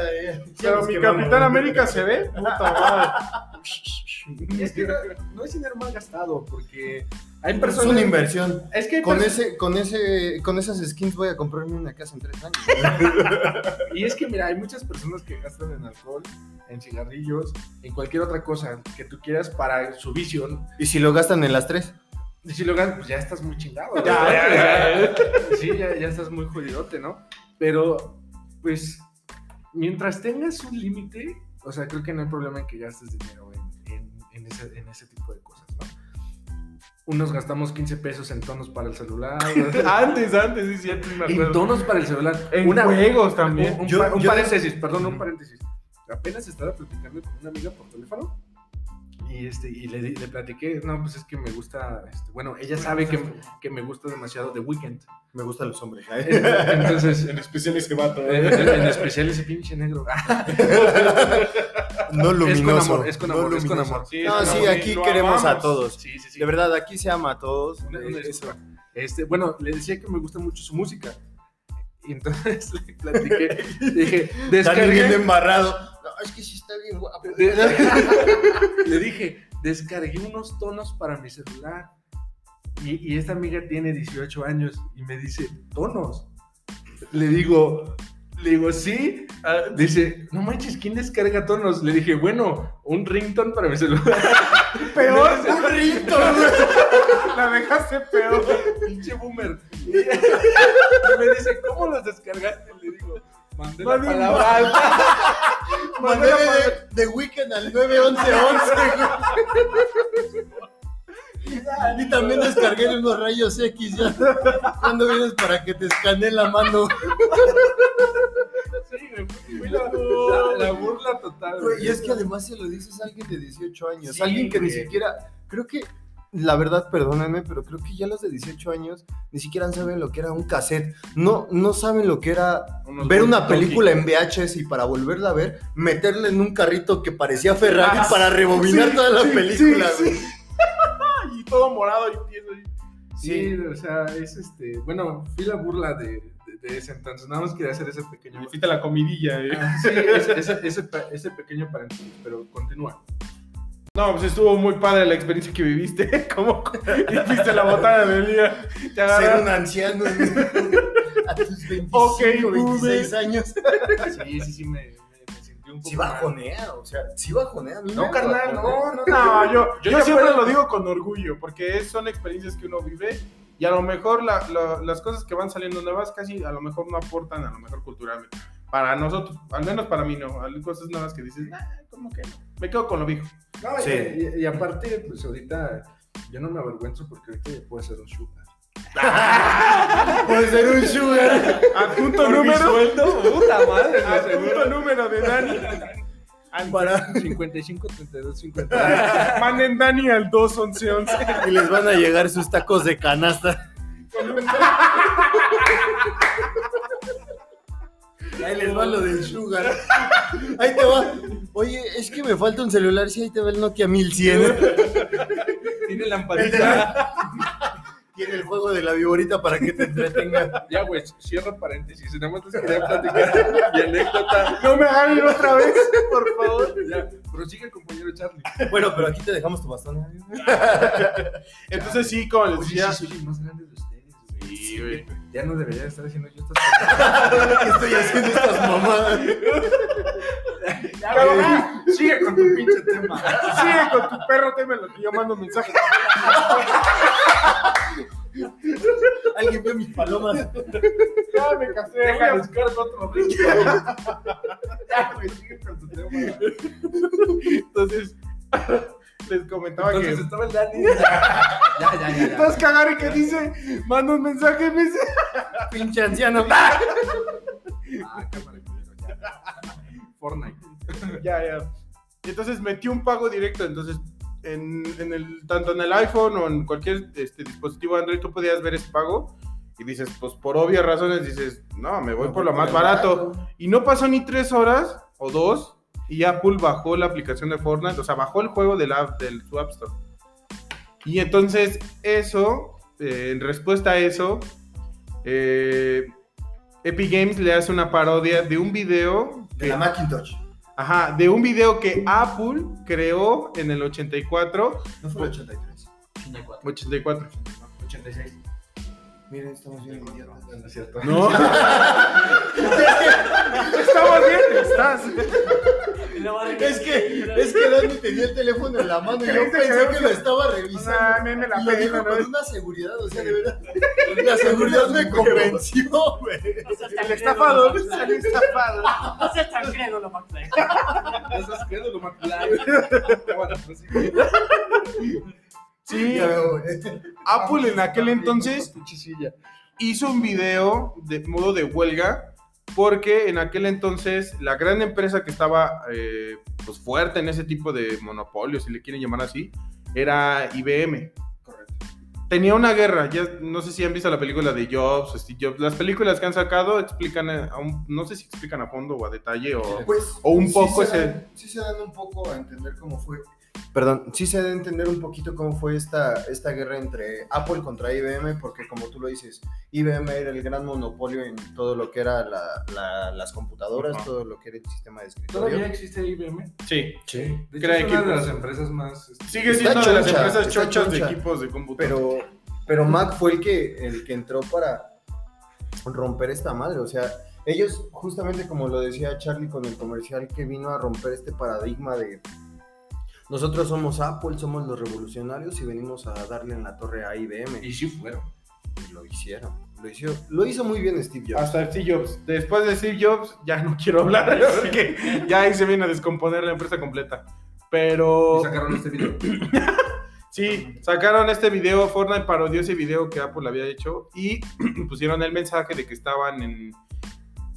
pero mi. Capitán América se ve, puta madre. Es que no, es dinero mal gastado, porque hay Es personas. una inversión. Es que Con ese, con ese, con esas skins voy a comprarme una casa en tres años. Y es que, mira, hay muchas personas que gastan en alcohol, en cigarrillos, en cualquier otra cosa que tú quieras para su visión. ¿Y si lo gastan en las tres? Y si lo ganas, pues ya estás muy chingado. ¿no? Ya, ya, ya. Sí, ya, ya estás muy jodidote, ¿no? Pero, pues, mientras tengas un límite, o sea, creo que no hay problema en que gastes dinero en, en- en ese, en ese tipo de cosas, ¿no? Unos gastamos 15 pesos en tonos para el celular. Antes, antes, sí, cierto, sí me en tonos para el celular. En juegos también. Un, un Yo- un yo- paréntesis, perdón, un paréntesis. Apenas estaba platicando con una amiga por teléfono y, este, y le, le platiqué, no, pues es que me gusta, este, bueno, ella sabe que, que me gusta demasiado The Weeknd. Me gustan los hombres. Entonces, En especial ese vato. en, en especial ese pinche negro. No luminoso. Es con amor, es con no amor, es con luminoso. amor. Sí, No, sí, aquí queremos a todos. Sí, sí, sí. De verdad, aquí se ama a todos. Eso. Este, bueno, le decía que me gusta mucho su música. Y entonces le platiqué. Dije, descargué. embarrado. Es que sí está bien guapo. Le dije, descargué unos tonos para mi celular. Y, y esta amiga tiene 18 años y me dice, ¿tonos? Le digo, le digo, sí. Ah, dice, no manches, ¿quién descarga tonos? Le dije, bueno, un ringtone para mi celular. Peor, Un ringtone, güey. la dejaste peor. pinche boomer. Y me dice, ¿cómo los descargaste? Le digo, mandé la palabra. Mandé de, de Weekend al 91111. Y también descargué unos rayos X ya. ¿Cuándo vienes para que te escanee la mano? Sí, güey, la, la- la burla total. Güey, Y es que además se lo dices a alguien de 18 años. Sí, alguien que ni siquiera. Creo que la verdad, perdónenme, pero creo que ya los de 18 años ni siquiera saben lo que era un cassette. No, no saben lo que era Unos ver una película en VHS y para volverla a ver, meterle en un carrito que parecía Ferrari Ah, para rebobinar sí, toda la sí, película, sí. Y todo morado y tieso. y- Sí, o sea, es este. Bueno, fui la burla de, de, de ese entonces. Nada más quería hacer ese pequeño. Me la comidilla, eh. Ah, Sí, ese, ese, ese pequeño paréntesis, pero continúa. No, pues estuvo muy padre la experiencia que viviste. Como hiciste la botana del día. Ser un anciano a tus 25, Ok, 26 boomer. años. Sí, sí, sí, me, sentí un poco. Sí mal. bajonea, o sea, sí bajonea. No, carnal, no, no, No, yo, yo, siempre puedo- lo digo con orgullo, porque es- son experiencias que uno vive y a lo mejor la- la- las cosas que van saliendo nuevas casi a lo mejor no aportan a lo mejor culturalmente. Para nosotros, al menos para mí no, hay cosas nuevas que dices, nah, ¿cómo que no? Me quedo con lo viejo. No, y- Sí. y, y aparte, pues ahorita yo no me avergüenzo porque ahorita ya puedo ser un sugar. Puede ser un sugar. Adjunto número. sueldo, puta madre, Adjunto número de Dani. Para... 55, 32, 50. Manden Dani al 21111. Y les van a llegar sus tacos de canasta. Ahí les va lo del sugar. Ahí te va. Oye, es que me falta un celular. Sí, ahí te va el Nokia 1100. Tiene lamparita. Tiene el juego de la viborita para que te entretenga. Ya, güey, cierro paréntesis. Nada más les quería platicar mi anécdota. No me hagan otra vez, por favor. Ya, prosigue, compañero Charlie. Bueno, pero aquí te dejamos tu bastón. Entonces sí, como les decía, sí, el más grande de. Sí, güey. Ya no debería estar haciendo yo estas ¿Qué estoy haciendo estas mamadas? Pero, ah, sigue con tu pinche tema. sigue con tu perro, teme lo que yo mando mensaje. Alguien vio mis palomas. Ya me casé, Deja, güey. descargo otro ritmo. Ya, güey, sigue con tu tema. Entonces, les comentaba Entonces que. estaba el Dani. Ya, ya, ya. ya. Entonces cagare que dice, manda un mensaje, me dice. Pinche anciano. Ah, cámara. Fortnite. Ya, ya. Y entonces metí un pago directo. Entonces, en, en el, tanto en el iPhone o en cualquier este, dispositivo Android, tú podías ver ese pago. Y dices, pues por obvias razones, dices, no, me voy por lo más barato. Y no pasó ni tres horas o dos. Y Apple bajó la aplicación de Fortnite. O sea, bajó el juego del, app, del su App Store. Y entonces, eso, eh, en respuesta a eso, eh, Epic Games le hace una parodia de un video. De la Macintosh. Ajá, de un video que Apple creó en el 84. No fue el 83. 84. 84. 86. Miren, estamos bien idiotas. No es cierto. No. Estamos bien, estás. Es que, es que Dani tenía el teléfono en la mano y yo pensé que lo estaba Ah, revisando. me, me la Y lo pena, dijo ¿no? con una seguridad, o sea, de verdad. La seguridad me convenció, güey. El estafador salió estafado. No seas tan crédulo, Max. Eso es que es lo más claro. Bueno, prosigue. Sí, Güey. Apple en aquel entonces hizo un video de modo de huelga porque en aquel entonces la gran empresa que estaba eh, pues fuerte en ese tipo de monopolio, si le quieren llamar así, era IBM. Correcto. Tenía una guerra, ya no sé si han visto la película de Jobs, Steve Jobs, las películas que han sacado explican, eh, a un- no sé si explican a fondo o a detalle o... Pues, O un sí poco se ese- dan- sí se dan un poco a entender cómo fue. Perdón, sí se da a entender un poquito cómo fue esta, esta guerra entre Apple contra IBM, porque como tú lo dices, IBM era el gran monopolio en todo lo que era la- la- las computadoras, todo lo que era el sistema de ¿Todavía escritorio. existe IBM? Sí, Sí. De hecho, es una de las empresas más. este, sigue siendo de las choncha, empresas chochas de choncha. equipos de computadora. Pero, pero Mac fue el que, el que entró para romper esta madre. O sea, ellos, justamente como lo decía Charlie con el comercial, que vino a romper este paradigma de nosotros somos Apple, somos los revolucionarios y venimos a darle en la torre a IBM. Y sí fueron. Y lo hicieron. Lo hizo, lo hizo muy bien Steve Jobs. Hasta Steve Jobs. Después de Steve Jobs, ya no quiero hablar porque ya ahí se viene a descomponer la empresa completa. Pero Y sacaron este video. sí, sacaron este video, Fortnite parodió ese video que Apple había hecho y pusieron el mensaje de que estaban en,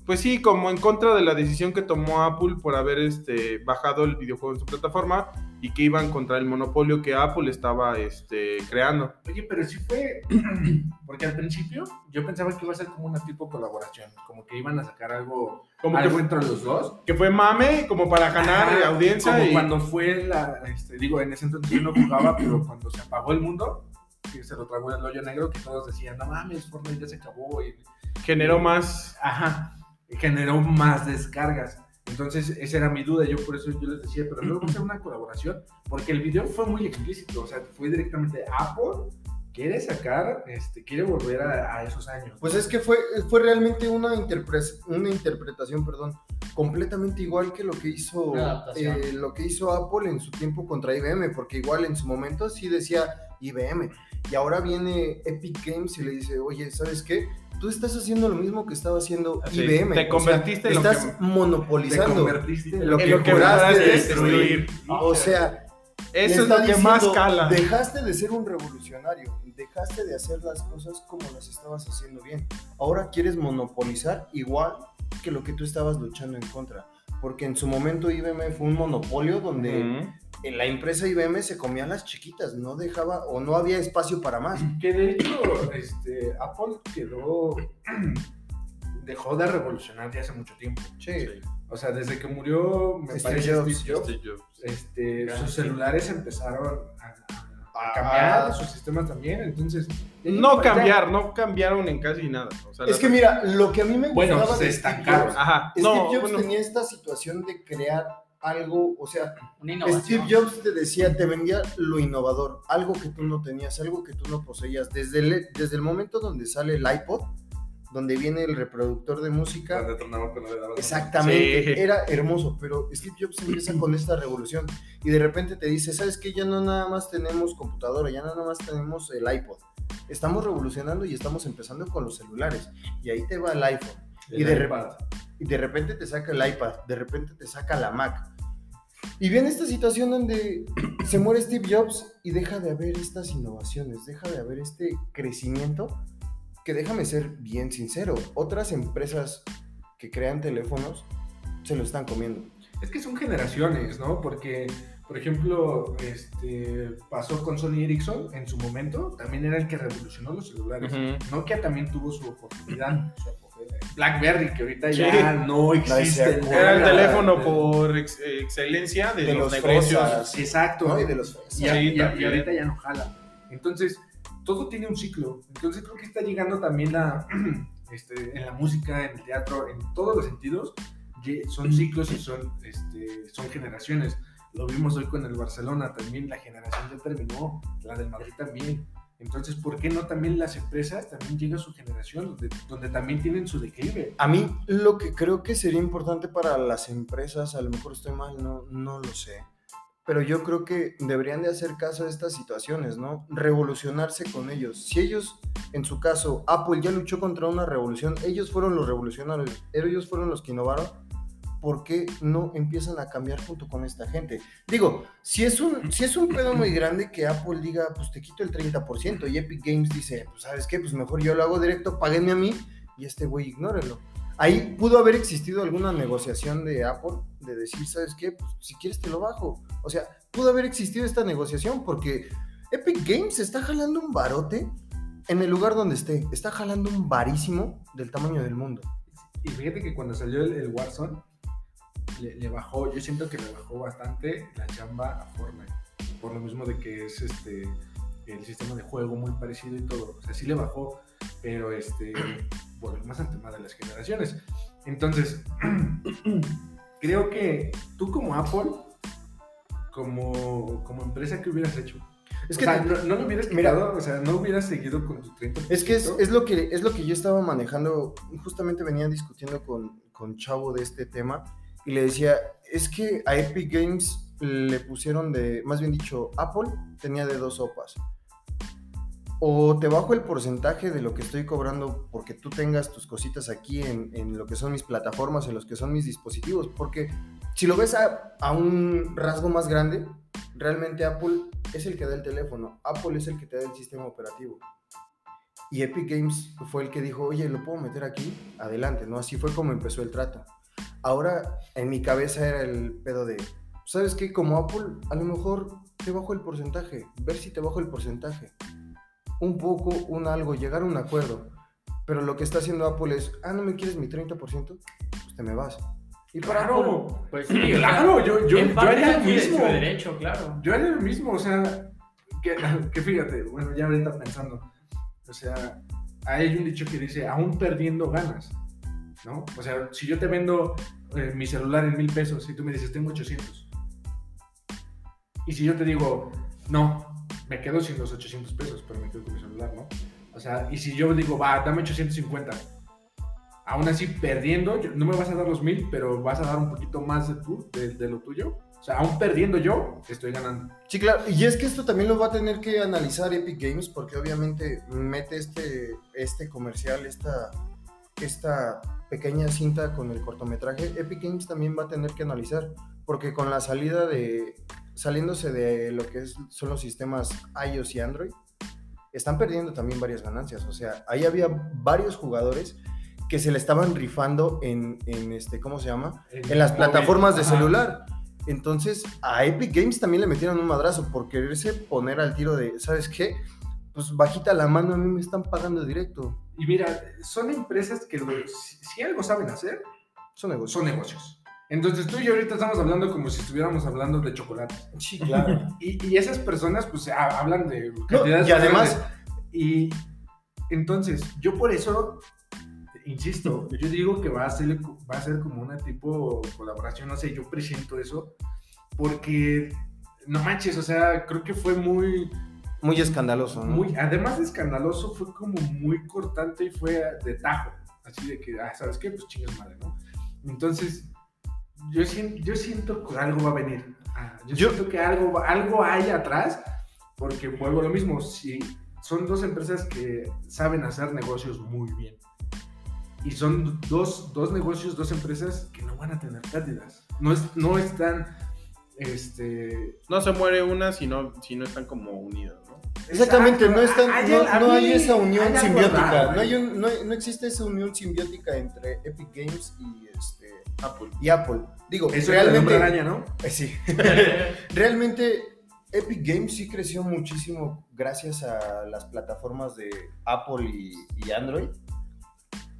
pues sí, como en contra de la decisión que tomó Apple por haber este, bajado el videojuego en su plataforma y que iban contra el monopolio que Apple estaba este, creando. Oye, pero sí fue. Porque al principio yo pensaba que iba a ser como una tipo colaboración. Como que iban a sacar algo. Como que, algo entre los dos. que fue mame, como para ganar Ajá, audiencia. Como y cuando fue la. Este, digo, en ese entonces yo no jugaba, pero cuando se apagó el mundo, que se lo tragó el hoyo negro, que todos decían, no mames, Fortnite ya se acabó. Y, generó más. ajá, y generó más descargas. Entonces, esa era mi duda, yo por eso yo les decía, pero luego hacer una colaboración, porque el video fue muy explícito, o sea, fue directamente Apple quiere sacar, este, quiere volver a, a esos años. Pues es que fue, fue realmente una, interpre- una interpretación, perdón, completamente igual que lo que hizo eh, lo que hizo Apple en su tiempo contra IBM, porque igual en su momento sí decía IBM. Y ahora viene Epic Games y le dice, oye, ¿sabes qué? Tú estás haciendo lo mismo que estaba haciendo Así, IBM. te o sea, convertiste en lo estás que- Te monopolizando. convertiste en lo En que lo que juraste destruir. O sea, Eso es lo que más diciendo, cala. Dejaste de ser un revolucionario, dejaste de hacer las cosas como las estabas haciendo bien. Ahora quieres monopolizar igual que lo que tú estabas luchando en contra. Porque en su momento IBM fue un monopolio donde. En la empresa IBM se comía a las chiquitas, no dejaba o no había espacio para más. Que de hecho, este, Apple quedó, dejó de revolucionar ya hace mucho tiempo. Sí. O sea, desde que murió, me Steve parece Jobs. Steve Jobs, Este, este, sus sí. celulares empezaron a, a- a Ah. cambiar, sus sistemas también, entonces... No ya- cambiar, no cambiaron en casi nada. O sea, Es que mira, lo que a mí me Bueno, gustaba se de Steve estancaron. Jobs, Ajá. Steve No, Jobs bueno, tenía esta situación de crear algo, o sea. Steve Jobs te decía, te vendía lo innovador, algo que tú no tenías, algo que tú no poseías. Desde el, desde el momento donde sale el iPod, donde viene el reproductor de música, exactamente, Sí. era hermoso, pero Steve Jobs empieza con esta revolución y de repente te dice, ¿sabes qué? Ya no nada más tenemos computadora, ya no nada más tenemos el iPod. Estamos revolucionando y estamos empezando con los celulares. Y ahí te va el iPhone. El y de iPad. Y de repente te saca el iPad, de repente te saca la Mac. Y viene esta situación donde se muere Steve Jobs y deja de haber estas innovaciones, deja de haber este crecimiento que déjame ser bien sincero, otras empresas que crean teléfonos se lo están comiendo. Es que son generaciones, ¿no? Porque, por ejemplo, este, pasó con Sony Ericsson en su momento, también era el que revolucionó los celulares. Nokia también tuvo su oportunidad. su. Blackberry, que ahorita Sí. ya no existe. Era el teléfono de- por ex- excelencia de, De los, los negocios. fresas. Exacto. ¿no? Y de los Y, Sí, ahorita ya no jala. Entonces, todo tiene un ciclo. Entonces, creo que está llegando también a, este, en la música, en el teatro, en todos los sentidos. ye- Son ciclos y son, este, son generaciones. Lo vimos hoy con el Barcelona también. La generación ya terminó. La del Madrid también. Entonces, ¿por qué no también las empresas? También llega su generación donde, donde también tienen su declive. A mí lo que creo que sería importante para las empresas, a lo mejor estoy mal, no, no lo sé, pero yo creo que deberían de hacer caso a estas situaciones, ¿no? Revolucionarse con ellos. Si ellos, en su caso, Apple ya luchó contra una revolución, ellos fueron los revolucionarios, ellos fueron los que innovaron, ¿por qué no empiezan a cambiar junto con esta gente? Digo, si es un, si es un pedo muy grande que Apple diga, pues te quito el 30% y Epic Games dice, pues sabes qué, pues mejor yo lo hago directo, páguenme a mí y este güey ignórenlo. Ahí pudo haber existido alguna negociación de Apple de decir, ¿sabes qué? Pues si quieres te lo bajo. O sea, pudo haber existido esta negociación porque Epic Games está jalando un barote en el lugar donde esté. Está jalando un varísimo del tamaño del mundo. Y fíjate que cuando salió el, el Warzone, le, le bajó, yo siento que le bajó bastante la chamba a Fortnite. Por lo mismo de que es este el sistema de juego muy parecido y todo. O sea, sí le bajó, pero este, volvemos al tema de las generaciones. Entonces, creo que tú como Apple, como, como empresa, ¿qué hubieras hecho? Es o que, sea, te- no, no lo hubieras Mira. quitado, o sea, no hubieras seguido con tu 30%. es, que es, es lo que es lo que yo estaba manejando. Justamente venía discutiendo con, con Chavo de este tema y le decía, es que a Epic Games le pusieron de, más bien dicho, Apple tenía de dos sopas. O te bajo el porcentaje de lo que estoy cobrando porque tú tengas tus cositas aquí en, en lo que son mis plataformas, en los que son mis dispositivos. Porque si lo ves a, a un rasgo más grande, realmente Apple es el que da el teléfono, Apple es el que te da el sistema operativo. Y Epic Games fue el que dijo, oye, ¿lo puedo meter aquí? Adelante, ¿no? Así fue como empezó el trato. Ahora, en mi cabeza era el pedo de, ¿sabes qué? Como Apple, a lo mejor te bajo el porcentaje, ver si te bajo el porcentaje. Un poco, un algo, llegar a un acuerdo. Pero lo que está haciendo Apple es, ah, ¿no me quieres mi 30%? Pues te me vas. Y para Apple, Claro, Pues sí, claro, yo, yo, en yo haría lo mismo. derecho, claro. Yo haría lo mismo, o sea, que, que fíjate, bueno, ya ahorita pensando, o sea, hay un dicho que dice, aún perdiendo ganas, ¿no? O sea, si yo te vendo eh, mi celular en mil pesos y tú me dices, tengo 800, y si yo te digo, no, me quedo sin los 800 pesos, pero me quedo con mi celular, ¿no? O sea, y si yo digo, va, dame 850, aún así perdiendo, no me vas a dar los mil, pero vas a dar un poquito más de, tu, de, de lo tuyo. O sea, aún perdiendo yo, estoy ganando. Sí, claro. Y es que esto también lo va a tener que analizar Epic Games porque obviamente mete este, este comercial, esta, esta pequeña cinta con el cortometraje. Epic Games también va a tener que analizar porque con la salida de, saliéndose de lo que es, son los sistemas iOS y Android, están perdiendo también varias ganancias. O sea, ahí había varios jugadores que se le estaban rifando en, en este, ¿cómo se llama? en las plataformas de Ajá. celular. Entonces, a Epic Games también le metieron un madrazo por quererse poner al tiro de, ¿sabes qué? Pues bajita la mano, a mí me están pagando directo. Y mira, son empresas que si, si algo saben hacer, Son negocios. son negocios. Entonces tú y yo ahorita estamos hablando como si estuviéramos hablando de chocolate. Sí, claro. Y, y esas personas pues ha- hablan de No, cantidades y además, grandes. Y entonces, yo por eso, insisto, yo digo que va a ser, va a ser como una tipo colaboración, no sé, yo presiento eso, porque, no manches, o sea, creo que fue muy, muy escandaloso, ¿no? muy, además de escandaloso, fue como muy cortante y fue de tajo, así de que, ah, ¿sabes qué? Pues chingas madre, ¿no? Entonces, yo, yo siento que algo va a venir. Ah, yo, Yo- siento que algo, algo hay atrás, porque vuelvo a lo mismo, si son dos empresas que saben hacer negocios muy bien. Y son dos, dos negocios, dos empresas que no van a tener pérdidas. No, es, no están, este... No se muere una si no, si no están como unidas, ¿no? Exactamente, no, están, Hay- no, no hay esa unión simbiótica. raro, no, hay un- no, no existe esa unión simbiótica entre Epic Games y, este, Apple. y Apple. Digo, Eso es realmente. hombre araña, ¿no? Eh, sí. Realmente Epic Games sí creció muchísimo gracias a las plataformas de Apple y, y Android.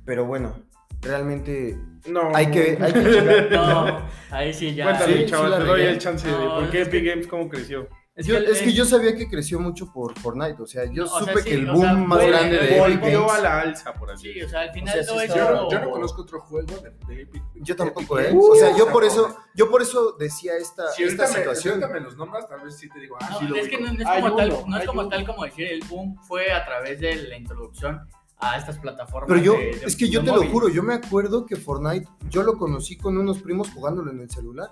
Pero bueno, realmente No. hay que, hay que. No, ahí sí ya. Cuéntame, Sí, chaval, te doy el chance de por qué es que- Epic Games cómo creció. Es Yo- que, es que yo sabía que creció mucho por Fortnite. O sea, yo No, o sea, supe sí, que el o boom sea, más fue- grande de Epic Volvió Games. a la alza, por así Sí, o sea, al final O sea, sí no es está- Yo, yo no conozco otro juego de, de Epic. Yo Epic tampoco, ¿eh? Games. O sea, yo Uh, por está eso, yo por eso decía esta, Si esta si situación. ahorita me los nombras, tal vez sí te digo, ah, No, sí lo es que no, no es como, tal, uno, no es como tal como decir el boom fue a través de la introducción a estas plataformas. Pero yo, de- de- es que yo te móvil. lo juro, yo me acuerdo que Fortnite, yo lo conocí con unos primos jugándolo en el celular.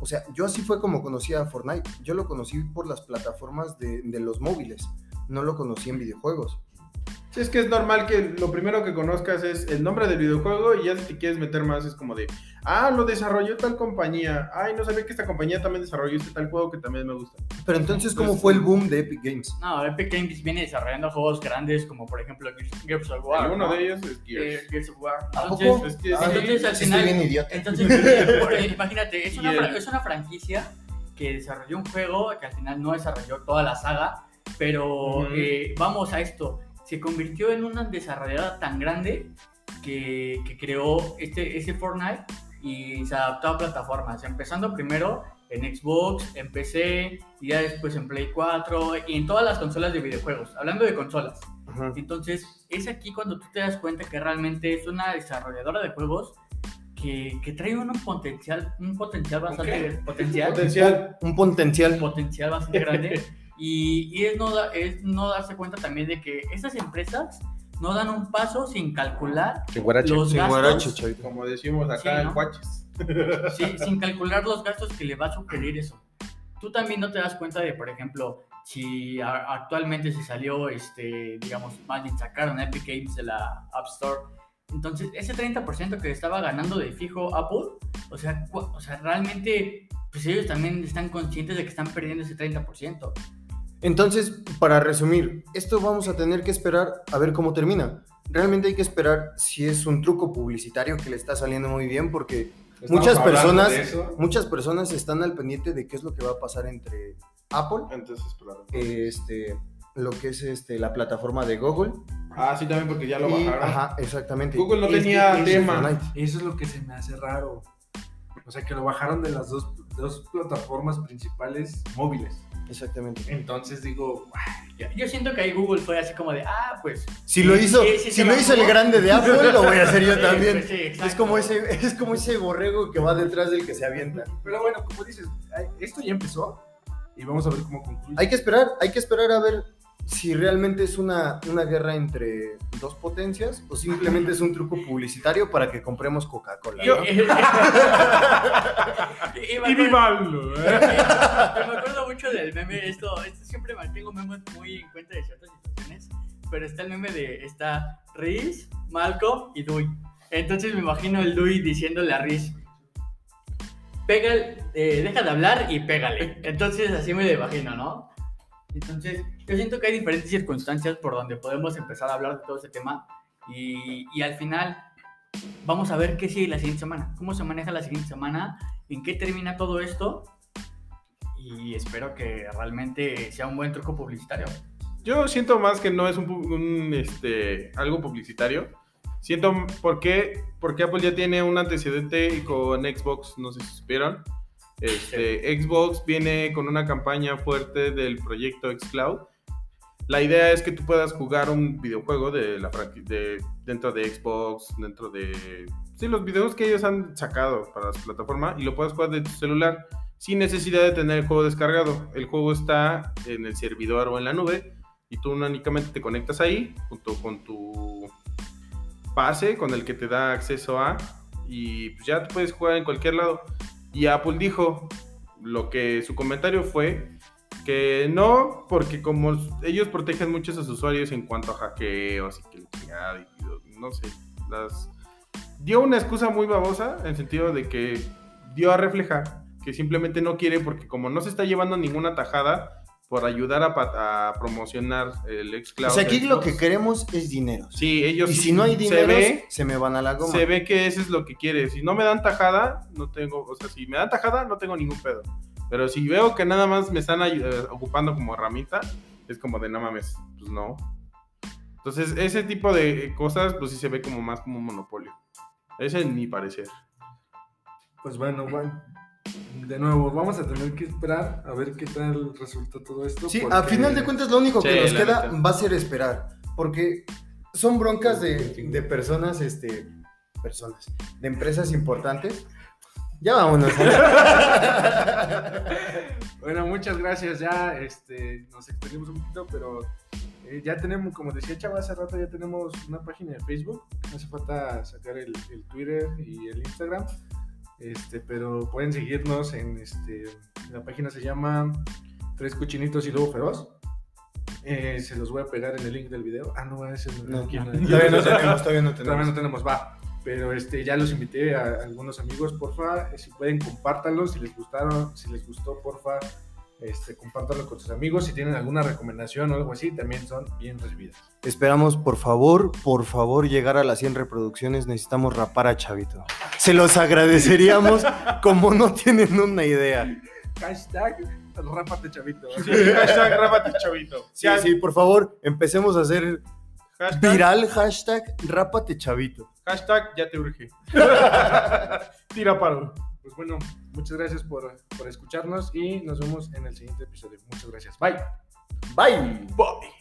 O sea, yo así fue como conocí a Fortnite. Yo lo conocí por las plataformas de, de los móviles. No lo conocí en videojuegos. Sí, es que es normal que lo primero que conozcas es el nombre del videojuego y ya si te quieres meter más es como de, ah, lo desarrolló tal compañía, ay, no sabía que esta compañía también desarrolló este tal juego que también me gusta. Pero entonces, ¿cómo Pues, fue el boom de Epic Games? No, Epic Games viene desarrollando juegos grandes como por ejemplo Gears- Gears of War. Y uno ¿no? de ellos es Eh, Gears. Gears of War. ¿A Entonces, poco? Es que Ah, entonces, al final- estoy bien idiota. Entonces, por- imagínate, es una, es una franquicia que desarrolló un juego que al final no desarrolló toda la saga, pero eh, vamos a esto, se convirtió en una desarrolladora tan grande que, que creó este, ese Fortnite y se adaptó a plataformas, empezando primero en Xbox, en PC, y ya después en Play 4 y en todas las consolas de videojuegos, hablando de consolas. Ajá. Entonces, es aquí cuando tú te das cuenta que realmente es una desarrolladora de juegos que, que trae un potencial, un potencial bastante potencial, Potencial. Un potencial. potencial bastante grande. Y, y es, no da- es no darse cuenta también de que estas empresas no dan un paso sin calcular los Sin gastos, guarache. Como decimos acá Sí, en ¿no? Cuaches. sí, sin calcular los gastos que le va a sugerir eso. Tú también no te das cuenta de, por ejemplo, si actualmente se salió, este, digamos, más bien sacaron Epic Games de la App Store. Entonces, ese 30% que estaba ganando de fijo Apple, o sea, o sea, realmente, pues ellos también están conscientes de que están perdiendo ese 30%. Entonces, para resumir, esto vamos a tener que esperar a ver cómo termina. Realmente hay que esperar si es un truco publicitario que le está saliendo muy bien, porque Estamos Muchas personas, muchas personas están al pendiente de qué es lo que va a pasar entre Apple, Entonces, claro. este, lo que es este, la plataforma de Google. Ah, sí, también porque ya lo y- bajaron. ajá, exactamente. Google no Es tenía es tema. Eso es lo que se me hace raro. O sea, que lo bajaron de las dos, dos plataformas principales móviles. Exactamente. Entonces digo, Yo, yo siento que ahí Google fue así como de, ah, pues. Si lo hizo, sí, sí si lo hizo el grande de Apple, lo voy a hacer yo también. pues sí, es como ese, es como ese borrego que va detrás del que se avienta. pero bueno, como dices, esto ya empezó y vamos a ver cómo concluye. Hay que esperar, hay que esperar a ver si realmente es una, una guerra entre dos potencias o simplemente es un truco publicitario para que compremos Coca-Cola. Y, Y me acuerdo- vivallo, ¿eh? me acuerdo mucho del meme, esto, esto siempre mantengo memes muy en cuenta de ciertas situaciones, pero está el meme de, está Riz, Malcolm y Dewey. Entonces me imagino el Dewey diciéndole a Riz, pega, el- eh, deja de hablar y pégale. Entonces así me lo imagino, ¿no? Entonces yo siento que hay diferentes circunstancias por donde podemos empezar a hablar de todo este tema y, y al final vamos a ver qué sigue la siguiente semana, cómo se maneja la siguiente semana, en qué termina todo esto y espero que realmente sea un buen truco publicitario. Yo siento más que no es un, un, este, algo publicitario. Siento por qué, porque Apple ya tiene un antecedente con Xbox, no sé si supieron. Este, Xbox viene con una campaña fuerte del proyecto xCloud. La idea es que tú puedas jugar un videojuego de la franqui- de, dentro de Xbox, dentro de sí, los videos que ellos han sacado para su plataforma y lo puedas jugar de tu celular sin necesidad de tener el juego descargado. El juego está en el servidor o en la nube y tú únicamente te conectas ahí junto con tu pase con el que te da acceso a y pues ya tú puedes jugar en cualquier lado. Y Apple dijo lo que su comentario fue que no, porque como ellos protegen mucho a sus usuarios en cuanto a hackeos y que no sé, las dio una excusa muy babosa en sentido de que dio a reflejar que simplemente no quiere porque como no se está llevando ninguna tajada por ayudar a, promocionar el xCloud. O sea, aquí lo que queremos es dinero. Sí, ellos Y si no hay se dinero, ve, se me van a la goma. se ve que eso es lo que quiere. Si no me dan tajada, no tengo, o sea, si me dan tajada, no tengo ningún pedo. Pero si veo que nada más me están eh, ocupando como herramienta, es como de no mames, pues no. Entonces, ese tipo de cosas, pues sí se ve como más como un monopolio. Ese es mi parecer. Pues bueno, Juan, de nuevo, vamos a tener que esperar a ver qué tal resulta todo esto. Sí, porque- a final de cuentas lo único que Sí, nos queda va a ser esperar, porque son broncas de, de personas, este, personas, de empresas importantes. Ya vámonos. Bueno, muchas gracias. Ya este, nos extendimos un poquito, pero eh, ya tenemos, como decía Chava hace rato, ya tenemos una página de Facebook. No hace falta sacar el, el Twitter y el Instagram. Este, pero pueden seguirnos en este. La página se llama Tres Cochinitos y Lobo Feroz. Eh, se los voy a pegar en el link del video. Ah, no, ese No, aquí no- todavía no tenemos, todavía no Todavía tenemos. no tenemos, va. Pero este, ya los invité a, algunos amigos, porfa. eh, Si pueden, compártanlo. Si les gustaron, si les gustó, porfa, este, compártanlo con sus amigos. Si tienen alguna recomendación o algo así, también son bien recibidas. Esperamos, por favor, por favor, llegar a las 100 reproducciones. Necesitamos rapar a Chavito. Se los agradeceríamos como no tienen una idea. Hashtag, rápate, chavito. Sí, hashtag rápate, chavito. Sí, Ya, sí, por favor, empecemos a hacer hashtag, viral hashtag rápate Chavito. hashtag ya te urge. Tira paro. Pues bueno, muchas gracias por, por escucharnos y nos vemos en el siguiente episodio. Muchas gracias. Bye. Bye. Bye.